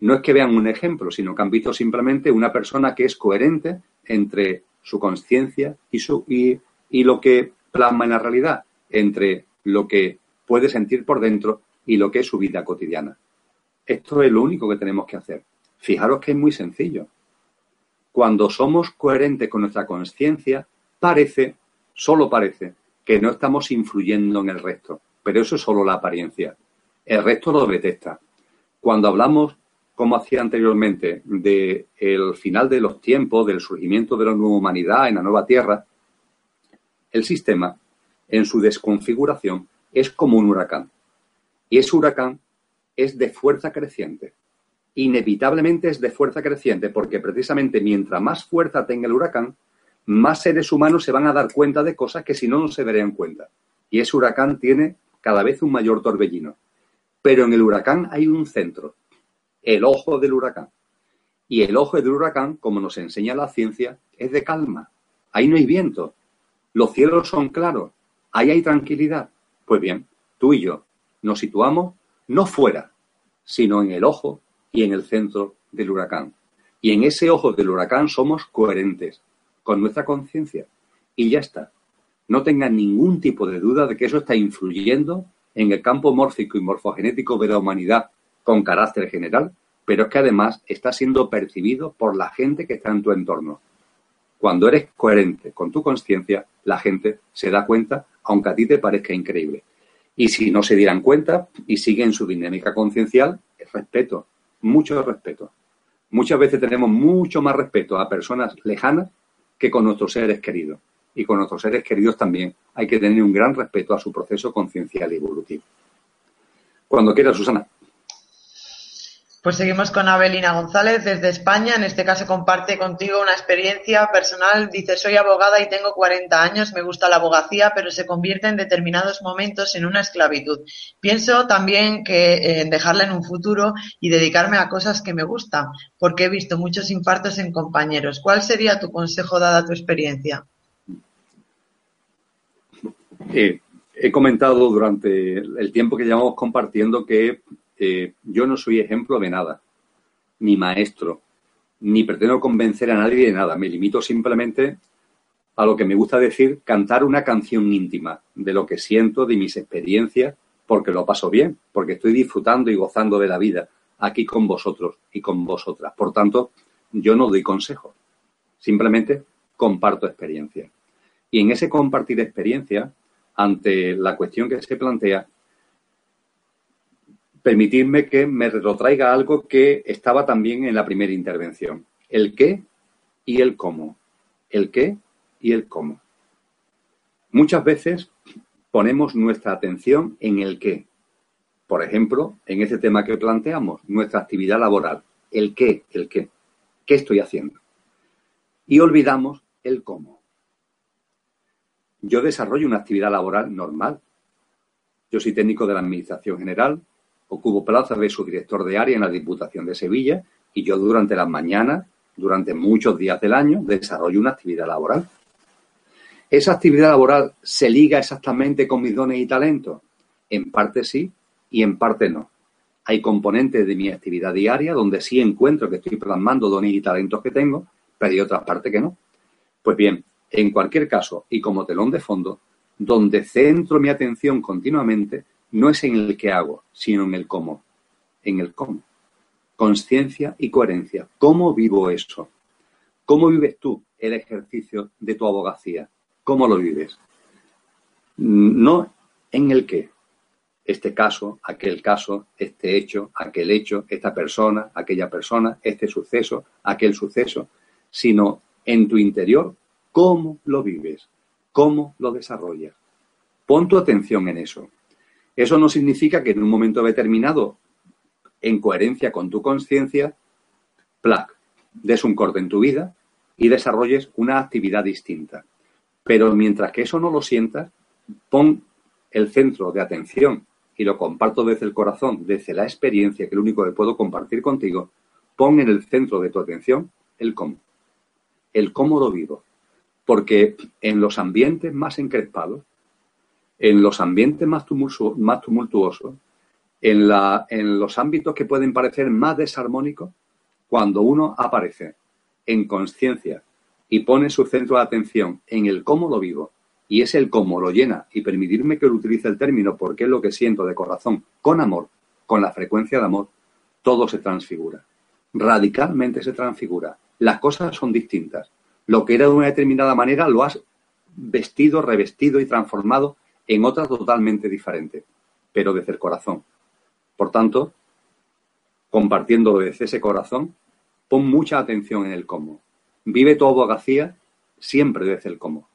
no es que vean un ejemplo, sino que han visto simplemente una persona que es coherente entre su conciencia y, y lo que plasma en la realidad, entre lo que puede sentir por dentro y lo que es su vida cotidiana. Esto es lo único que tenemos que hacer. Fijaros que es muy sencillo. Cuando somos coherentes con nuestra conciencia, parece, solo parece, que no estamos influyendo en el resto. Pero eso es solo la apariencia. El resto lo detesta. Cuando hablamos como hacía anteriormente, del el final de los tiempos, del surgimiento de la nueva humanidad en la nueva Tierra, el sistema, en su desconfiguración, es como un huracán. Y ese huracán es de fuerza creciente. Inevitablemente es de fuerza creciente, porque precisamente mientras más fuerza tenga el huracán, más seres humanos se van a dar cuenta de cosas que si no, no se darían cuenta. Y ese huracán tiene cada vez un mayor torbellino. Pero en el huracán hay un centro, el ojo del huracán. Y el ojo del huracán, como nos enseña la ciencia, es de calma. Ahí no hay viento. Los cielos son claros. Ahí hay tranquilidad. Pues bien, tú y yo nos situamos no fuera, sino en el ojo y en el centro del huracán. Y en ese ojo del huracán somos coherentes con nuestra conciencia. Y ya está. No tengan ningún tipo de duda de que eso está influyendo en el campo mórfico y morfogenético de la humanidad con carácter general, pero es que además está siendo percibido por la gente que está en tu entorno. Cuando eres coherente con tu conciencia, la gente se da cuenta, aunque a ti te parezca increíble. Y si no se dieran cuenta y siguen su dinámica conciencial, es respeto, mucho respeto. Muchas veces tenemos mucho más respeto a personas lejanas que con nuestros seres queridos. Y con nuestros seres queridos también hay que tener un gran respeto a su proceso conciencial y evolutivo. Cuando quieras, Susana. Pues seguimos con Abelina González desde España. En este caso comparte contigo una experiencia personal. Dice, soy abogada y tengo 40 años, me gusta la abogacía, pero se convierte en determinados momentos en una esclavitud. Pienso también que eh, en dejarla en un futuro y dedicarme a cosas que me gustan, porque he visto muchos infartos en compañeros. ¿Cuál sería tu consejo dada tu experiencia? Eh, he comentado durante el tiempo que llevamos compartiendo que eh, yo no soy ejemplo de nada, ni maestro, ni pretendo convencer a nadie de nada. Me limito simplemente a lo que me gusta decir, cantar una canción íntima de lo que siento, de mis experiencias, porque lo paso bien, porque estoy disfrutando y gozando de la vida aquí con vosotros y con vosotras. Por tanto, yo no doy consejo, simplemente comparto experiencia. Y en ese compartir experiencia, ante la cuestión que se plantea, permitidme que me retrotraiga algo que estaba también en la primera intervención. El qué y el cómo. El qué y el cómo. Muchas veces ponemos nuestra atención en el qué. Por ejemplo, en ese tema que planteamos, nuestra actividad laboral. El qué, el qué. ¿Qué estoy haciendo? Y olvidamos el cómo. yo desarrollo una actividad laboral normal. Yo soy técnico de la Administración General, ocupo plaza de subdirector de área en la Diputación de Sevilla y yo durante las mañanas, durante muchos días del año, desarrollo una actividad laboral. ¿Esa actividad laboral se liga exactamente con mis dones y talentos? En parte sí y en parte no. Hay componentes de mi actividad diaria donde sí encuentro que estoy plasmando dones y talentos que tengo, pero hay otras partes que no. Pues bien, en cualquier caso, y como telón de fondo, donde centro mi atención continuamente no es en el que hago, sino en el cómo. En el cómo. Conciencia y coherencia. ¿Cómo vivo eso? ¿Cómo vives tú el ejercicio de tu abogacía? ¿Cómo lo vives? No en el qué. Este caso, aquel caso, este hecho, aquel hecho, esta persona, aquella persona, este suceso, aquel suceso, sino en tu interior, cómo lo vives, cómo lo desarrollas. Pon tu atención en eso. Eso no significa que en un momento determinado, en coherencia con tu conciencia, plac, des un corte en tu vida y desarrolles una actividad distinta. Pero mientras que eso no lo sientas, pon el centro de atención, y lo comparto desde el corazón, desde la experiencia, que es lo único que puedo compartir contigo, pon en el centro de tu atención el cómo. El cómo lo vivo. Porque en los ambientes más encrespados, en los ambientes más, tumultuosos, en, la, en los ámbitos que pueden parecer más desarmónicos, cuando uno aparece en conciencia y pone su centro de atención en el cómo lo vivo, y es el cómo lo llena, y permitirme que utilice el término porque es lo que siento de corazón, con amor, con la frecuencia de amor, todo se transfigura. Radicalmente se transfigura. Las cosas son distintas. Lo que era de una determinada manera lo has vestido, revestido y transformado en otra totalmente diferente, pero desde el corazón. Por tanto, compartiendo desde ese corazón, pon mucha atención en el cómo. Vive tu abogacía siempre desde el cómo,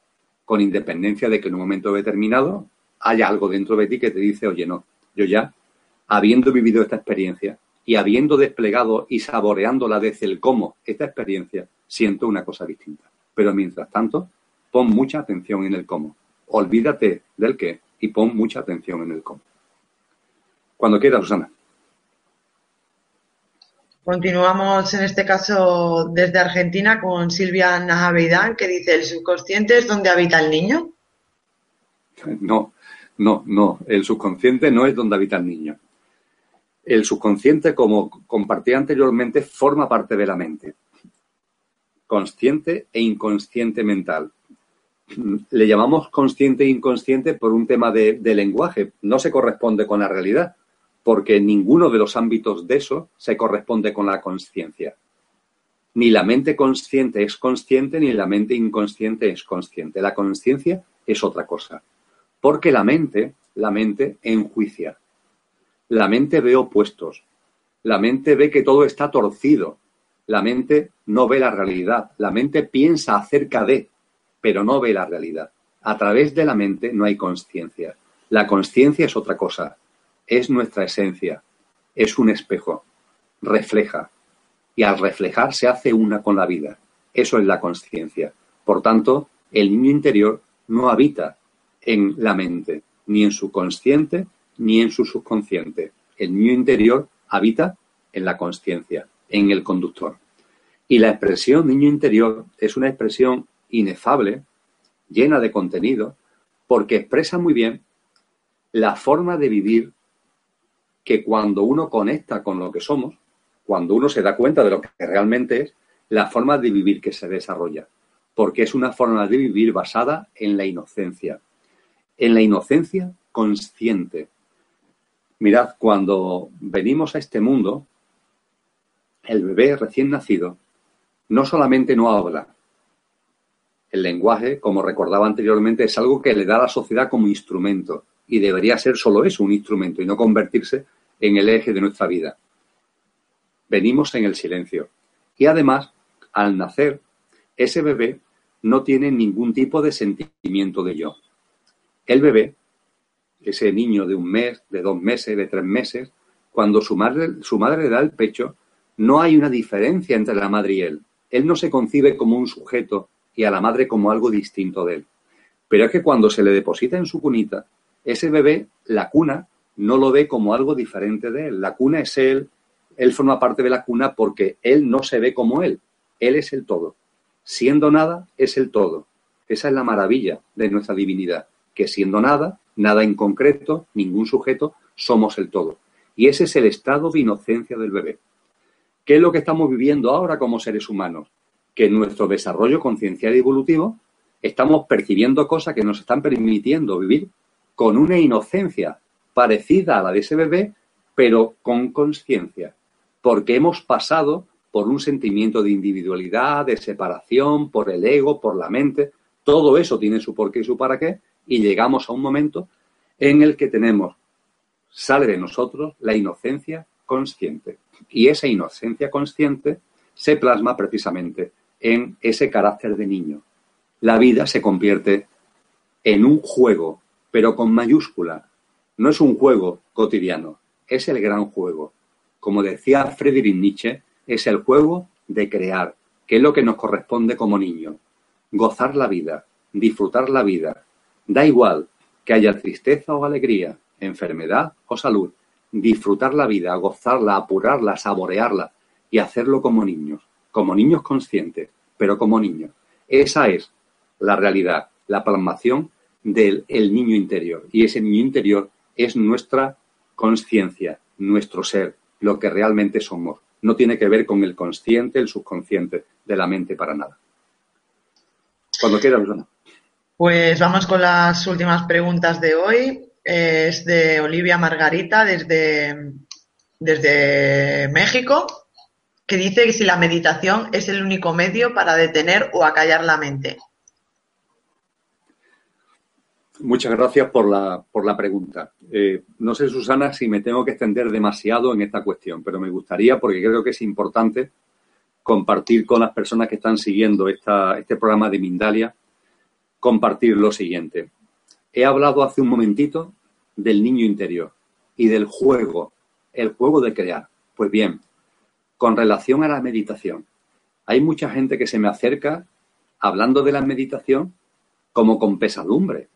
con independencia de que en un momento determinado haya algo dentro de ti que te dice, oye, no, yo ya, habiendo vivido esta experiencia y habiendo desplegado y saboreándola desde el cómo esta experiencia, siento una cosa distinta. Pero mientras tanto, pon mucha atención en el cómo. Olvídate del qué y pon mucha atención en el cómo. Cuando quieras, Susana. Continuamos en este caso desde Argentina con Silvia Najavidán que dice, ¿el subconsciente es donde habita el niño? No, no, no. El subconsciente no es donde habita el niño. El subconsciente, como compartí anteriormente, forma parte de la mente. Consciente e inconsciente mental le llamamos consciente e inconsciente por un tema de, lenguaje. No se corresponde con la realidad, porque ninguno de los ámbitos de eso se corresponde con la conciencia. Ni la mente consciente es consciente, ni la mente inconsciente es consciente. La conciencia es otra cosa. Porque la mente, la mente enjuicia. La mente ve opuestos. La mente ve que todo está torcido. La mente no ve la realidad. La mente piensa acerca de pero no ve la realidad. A través de la mente no hay conciencia. La conciencia es otra cosa. Es nuestra esencia. Es un espejo. Refleja. Y al reflejar se hace una con la vida. Eso es la conciencia. Por tanto, el niño interior no habita en la mente, ni en su consciente, ni en su subconsciente. El niño interior habita en la conciencia, en el conductor. Y la expresión niño interior es una expresión inefable, llena de contenido, porque expresa muy bien la forma de vivir que cuando uno conecta con lo que somos, cuando uno se da cuenta de lo que realmente es, la forma de vivir que se desarrolla, porque es una forma de vivir basada en la inocencia, en la inocencia consciente. Mirad, cuando venimos a este mundo, el bebé recién nacido no solamente no habla, el lenguaje, como recordaba anteriormente, es algo que le da a la sociedad como instrumento y debería ser solo eso, un instrumento y no convertirse en el eje de nuestra vida. Venimos en el silencio. Y además, al nacer, ese bebé no tiene ningún tipo de sentimiento de yo. El bebé, ese niño de un mes, de dos meses, de tres meses, cuando su madre, su madre le da el pecho, no hay una diferencia entre la madre y él. Él no se concibe como un sujeto y a la madre como algo distinto de él. Pero es que cuando se le deposita en su cunita, ese bebé, la cuna, no lo ve como algo diferente de él. La cuna es él, él forma parte de la cuna porque él no se ve como él. Él es el todo. Siendo nada, es el todo. Esa es la maravilla de nuestra divinidad, que siendo nada, nada en concreto, ningún sujeto, somos el todo. Y ese es el estado de inocencia del bebé. ¿Qué es lo que estamos viviendo ahora como seres humanos? Que en nuestro desarrollo conciencial y evolutivo estamos percibiendo cosas que nos están permitiendo vivir con una inocencia parecida a la de ese bebé, pero con conciencia, porque hemos pasado por un sentimiento de individualidad, de separación, por el ego, por la mente, todo eso tiene su porqué y su para qué, y llegamos a un momento en el que tenemos, sale de nosotros la inocencia consciente. Y esa inocencia consciente se plasma precisamente en ese carácter de niño. La vida se convierte en un juego, pero con mayúscula. No es un juego cotidiano, es el gran juego. Como decía Friedrich Nietzsche, es el juego de crear, que es lo que nos corresponde como niño. Gozar la vida, disfrutar la vida. Da igual que haya tristeza o alegría, enfermedad o salud. Disfrutar la vida, gozarla, apurarla, saborearla y hacerlo como niños, como niños conscientes, pero como niños. Esa es la realidad, la plasmación del niño interior. Y ese niño interior es nuestra conciencia, nuestro ser, lo que realmente somos. No tiene que ver con el consciente, el subconsciente de la mente para nada. Cuando quiera, Rosana. Pues vamos con las últimas preguntas de hoy. Es de Olivia Margarita desde, desde México, que dice que si la meditación es el único medio para detener o acallar la mente. Muchas gracias por la, por la pregunta. Eh, no sé, Susana, si me tengo que extender demasiado en esta cuestión, pero me gustaría, porque creo que es importante, compartir con las personas que están siguiendo esta, este programa de Mindalia, compartir lo siguiente. He hablado hace un momentito del niño interior y del juego, el juego de crear. Pues bien, con relación a la meditación, hay mucha gente que se me acerca hablando de la meditación como con pesadumbre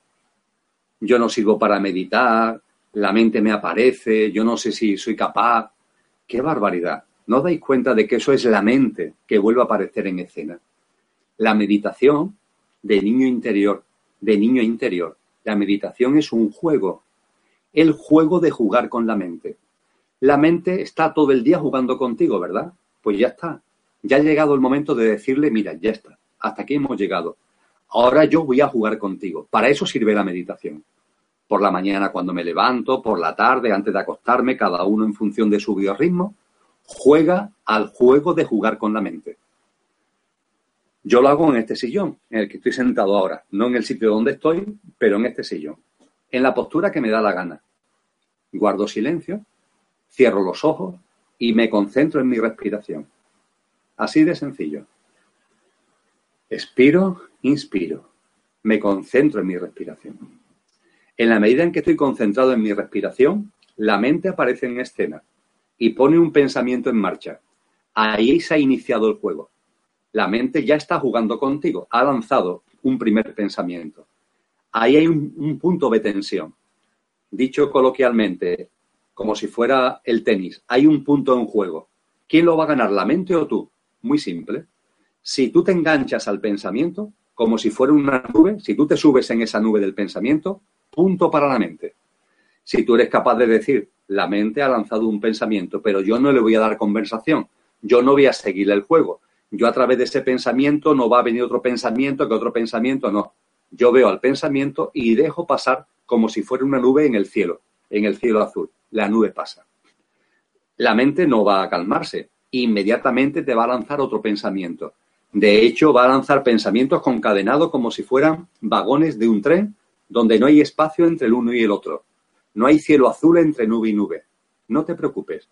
yo no sirvo para meditar, la mente me aparece, yo no sé si soy capaz. ¡Qué barbaridad! ¿No dais cuenta de que eso es la mente que vuelve a aparecer en escena? La meditación de niño interior, de niño interior, la meditación es un juego, el juego de jugar con la mente. La mente está todo el día jugando contigo, ¿verdad? Pues ya está. Ya ha llegado el momento de decirle, mira, ya está, hasta aquí hemos llegado. Ahora yo voy a jugar contigo. Para eso sirve la meditación. Por la mañana cuando me levanto, por la tarde, antes de acostarme, cada uno en función de su biorritmo, juega al juego de jugar con la mente. Yo lo hago en este sillón, en el que estoy sentado ahora, no en el sitio donde estoy, pero en este sillón, en la postura que me da la gana. Guardo silencio, cierro los ojos y me concentro en mi respiración. Así de sencillo. Expiro, inspiro. Me concentro en mi respiración. En la medida en que estoy concentrado en mi respiración, la mente aparece en escena y pone un pensamiento en marcha. Ahí se ha iniciado el juego. La mente ya está jugando contigo, ha lanzado un primer pensamiento. Ahí hay un, un punto de tensión. Dicho coloquialmente, como si fuera el tenis, hay un punto en juego. ¿Quién lo va a ganar, la mente o tú? Muy simple. Si tú te enganchas al pensamiento, como si fuera una nube, si tú te subes en esa nube del pensamiento, punto para la mente. Si tú eres capaz de decir, la mente ha lanzado un pensamiento, pero yo no le voy a dar conversación, yo no voy a seguir el juego, yo a través de ese pensamiento no va a venir otro pensamiento que otro pensamiento, no. Yo veo al pensamiento y dejo pasar como si fuera una nube en el cielo, en el cielo azul. La nube pasa. La mente no va a calmarse, inmediatamente te va a lanzar otro pensamiento. De hecho, va a lanzar pensamientos concadenados como si fueran vagones de un tren donde no hay espacio entre el uno y el otro. No hay cielo azul entre nube y nube. No te preocupes.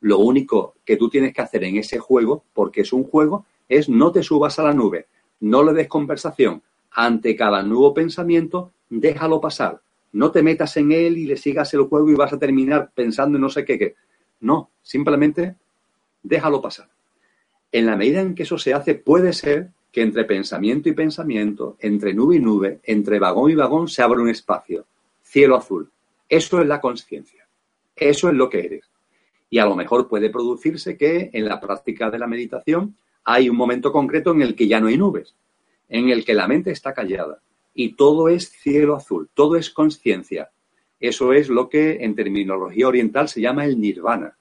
Lo único que tú tienes que hacer en ese juego, porque es un juego, es no te subas a la nube, no le des conversación. Ante cada nuevo pensamiento, déjalo pasar. No te metas en él y le sigas el juego y vas a terminar pensando en no sé qué. No, simplemente déjalo pasar. En la medida en que eso se hace, puede ser que entre pensamiento y pensamiento, entre nube y nube, entre vagón y vagón se abre un espacio, cielo azul. Eso es la conciencia. Eso es lo que eres. Y a lo mejor puede producirse que en la práctica de la meditación hay un momento concreto en el que ya no hay nubes, en el que la mente está callada y todo es cielo azul, todo es conciencia. Eso es lo que en terminología oriental se llama el nirvana.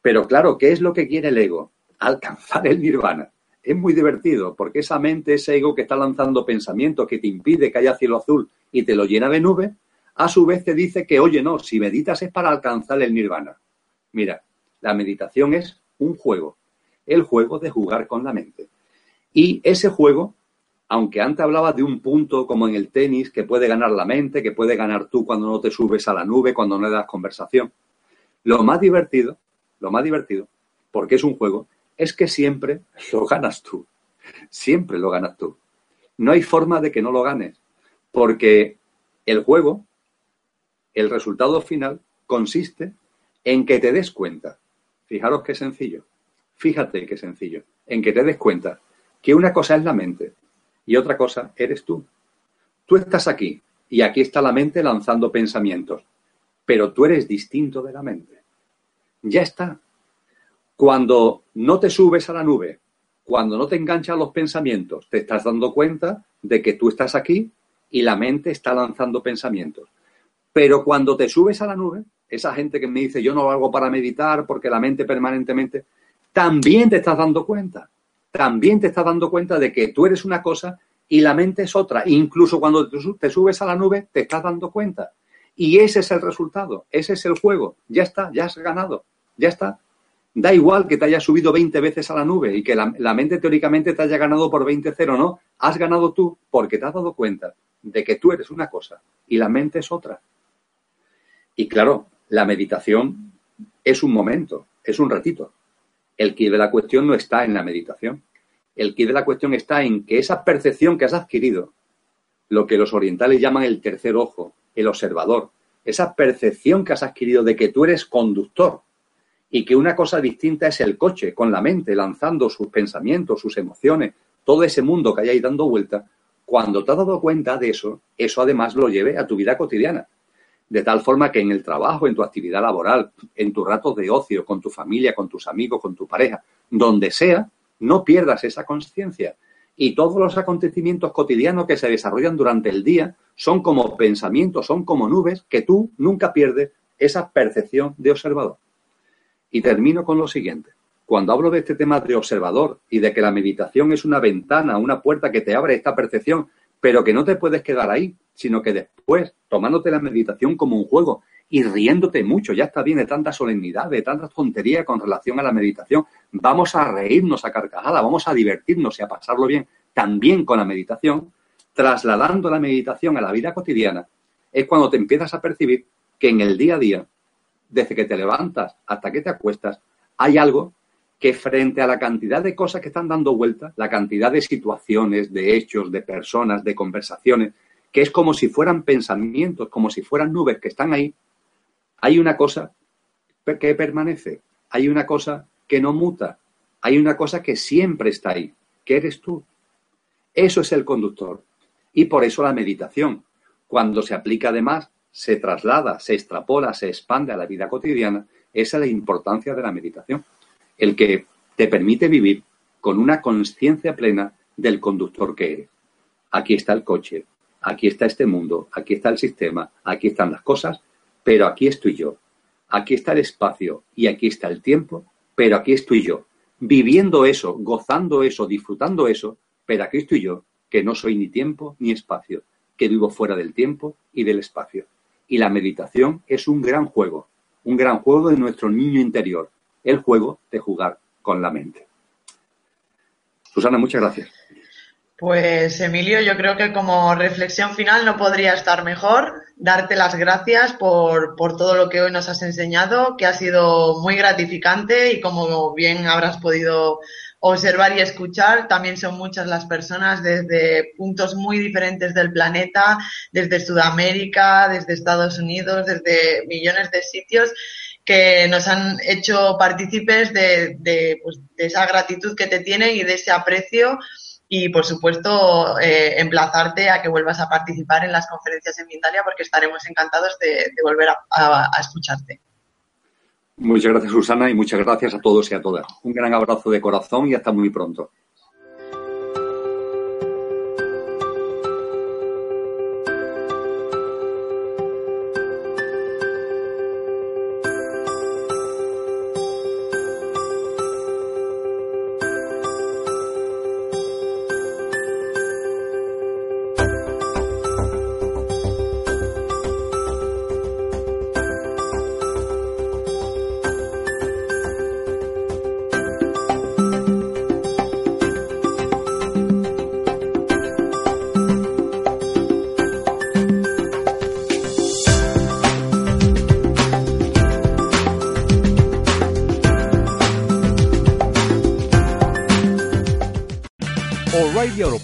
Pero claro, ¿qué es lo que quiere el ego? Alcanzar el nirvana. Es muy divertido porque esa mente, ese ego que está lanzando pensamientos que te impide que haya cielo azul y te lo llena de nubes, a su vez te dice que, oye, no, si meditas es para alcanzar el nirvana. Mira, la meditación es un juego, el juego de jugar con la mente. Y ese juego, aunque antes hablaba de un punto como en el tenis, que puede ganar la mente, que puede ganar tú cuando no te subes a la nube, cuando no le das conversación, lo más divertido, lo más divertido, porque es un juego, es que siempre lo ganas tú. Siempre lo ganas tú. No hay forma de que no lo ganes, porque el juego, el resultado final, consiste en que te des cuenta. Fijaros qué sencillo. Fíjate qué sencillo. En que te des cuenta que una cosa es la mente y otra cosa eres tú. Tú estás aquí y aquí está la mente lanzando pensamientos, pero tú eres distinto de la mente. Ya está. Cuando no te subes a la nube, cuando no te enganchan los pensamientos, te estás dando cuenta de que tú estás aquí y la mente está lanzando pensamientos. Pero cuando te subes a la nube, esa gente que me dice yo no lo hago para meditar porque la mente permanentemente, también te estás dando cuenta. También te estás dando cuenta de que tú eres una cosa y la mente es otra. Incluso cuando te subes a la nube, te estás dando cuenta. Y ese es el resultado, ese es el juego. Ya está, ya has ganado, ya está. Da igual que te hayas subido 20 veces a la nube y que la, mente teóricamente te haya ganado por 20-0, no. Has ganado tú porque te has dado cuenta de que tú eres una cosa y la mente es otra. Y claro, la meditación es un momento, es un ratito. El quid de la cuestión no está en la meditación. El quid de la cuestión está en que esa percepción que has adquirido, lo que los orientales llaman el tercer ojo, el observador, esa percepción que has adquirido de que tú eres conductor y que una cosa distinta es el coche con la mente lanzando sus pensamientos, sus emociones, todo ese mundo que hay ahí dando vuelta, cuando te has dado cuenta de eso, eso además lo lleve a tu vida cotidiana de tal forma que en el trabajo, en tu actividad laboral, en tus ratos de ocio, con tu familia, con tus amigos, con tu pareja, donde sea, no pierdas esa conciencia. Y todos los acontecimientos cotidianos que se desarrollan durante el día son como pensamientos, son como nubes, que tú nunca pierdes esa percepción de observador. Y termino con lo siguiente. Cuando hablo de este tema de observador y de que la meditación es una ventana, una puerta que te abre esta percepción, pero que no te puedes quedar ahí, sino que después, tomándote la meditación como un juego y riéndote mucho, ya está bien de tanta solemnidad, de tanta tontería con relación a la meditación, vamos a reírnos a carcajada, vamos a divertirnos y a pasarlo bien también con la meditación, trasladando la meditación a la vida cotidiana, es cuando te empiezas a percibir que en el día a día, desde que te levantas hasta que te acuestas, hay algo que frente a la cantidad de cosas que están dando vuelta, la cantidad de situaciones, de hechos, de personas, de conversaciones, que es como si fueran pensamientos, como si fueran nubes que están ahí, hay una cosa que permanece, hay una cosa que no muta, hay una cosa que siempre está ahí, que eres tú. Eso es el conductor. Y por eso la meditación, cuando se aplica además, se traslada, se extrapola, se expande a la vida cotidiana, esa es la importancia de la meditación el que te permite vivir con una conciencia plena del conductor que eres. Aquí está el coche, aquí está este mundo, aquí está el sistema, aquí están las cosas, pero aquí estoy yo. Aquí está el espacio y aquí está el tiempo, pero aquí estoy yo. Viviendo eso, gozando eso, disfrutando eso, pero aquí estoy yo, que no soy ni tiempo ni espacio, que vivo fuera del tiempo y del espacio. Y la meditación es un gran juego, un gran juego de nuestro niño interior, el juego de jugar con la mente. Susana, muchas gracias. Pues Emilio, yo creo que como reflexión final no podría estar mejor. Darte las gracias por, por, todo lo que hoy nos has enseñado, que ha sido muy gratificante y como bien habrás podido observar y escuchar, también son muchas las personas desde puntos muy diferentes del planeta, desde Sudamérica, desde Estados Unidos, desde millones de sitios que nos han hecho partícipes de, de, pues, de esa gratitud que te tienen y de ese aprecio y por supuesto eh, emplazarte a que vuelvas a participar en las conferencias en Mindalia porque estaremos encantados de, volver a, escucharte. Muchas gracias Susana y muchas gracias a todos y a todas. Un gran abrazo de corazón y hasta muy pronto.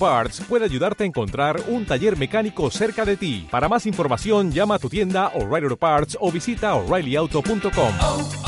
Parts puede ayudarte a encontrar un taller mecánico cerca de ti. Para más información, llama a tu tienda O'Reilly Auto Parts o visita oreillyauto.com.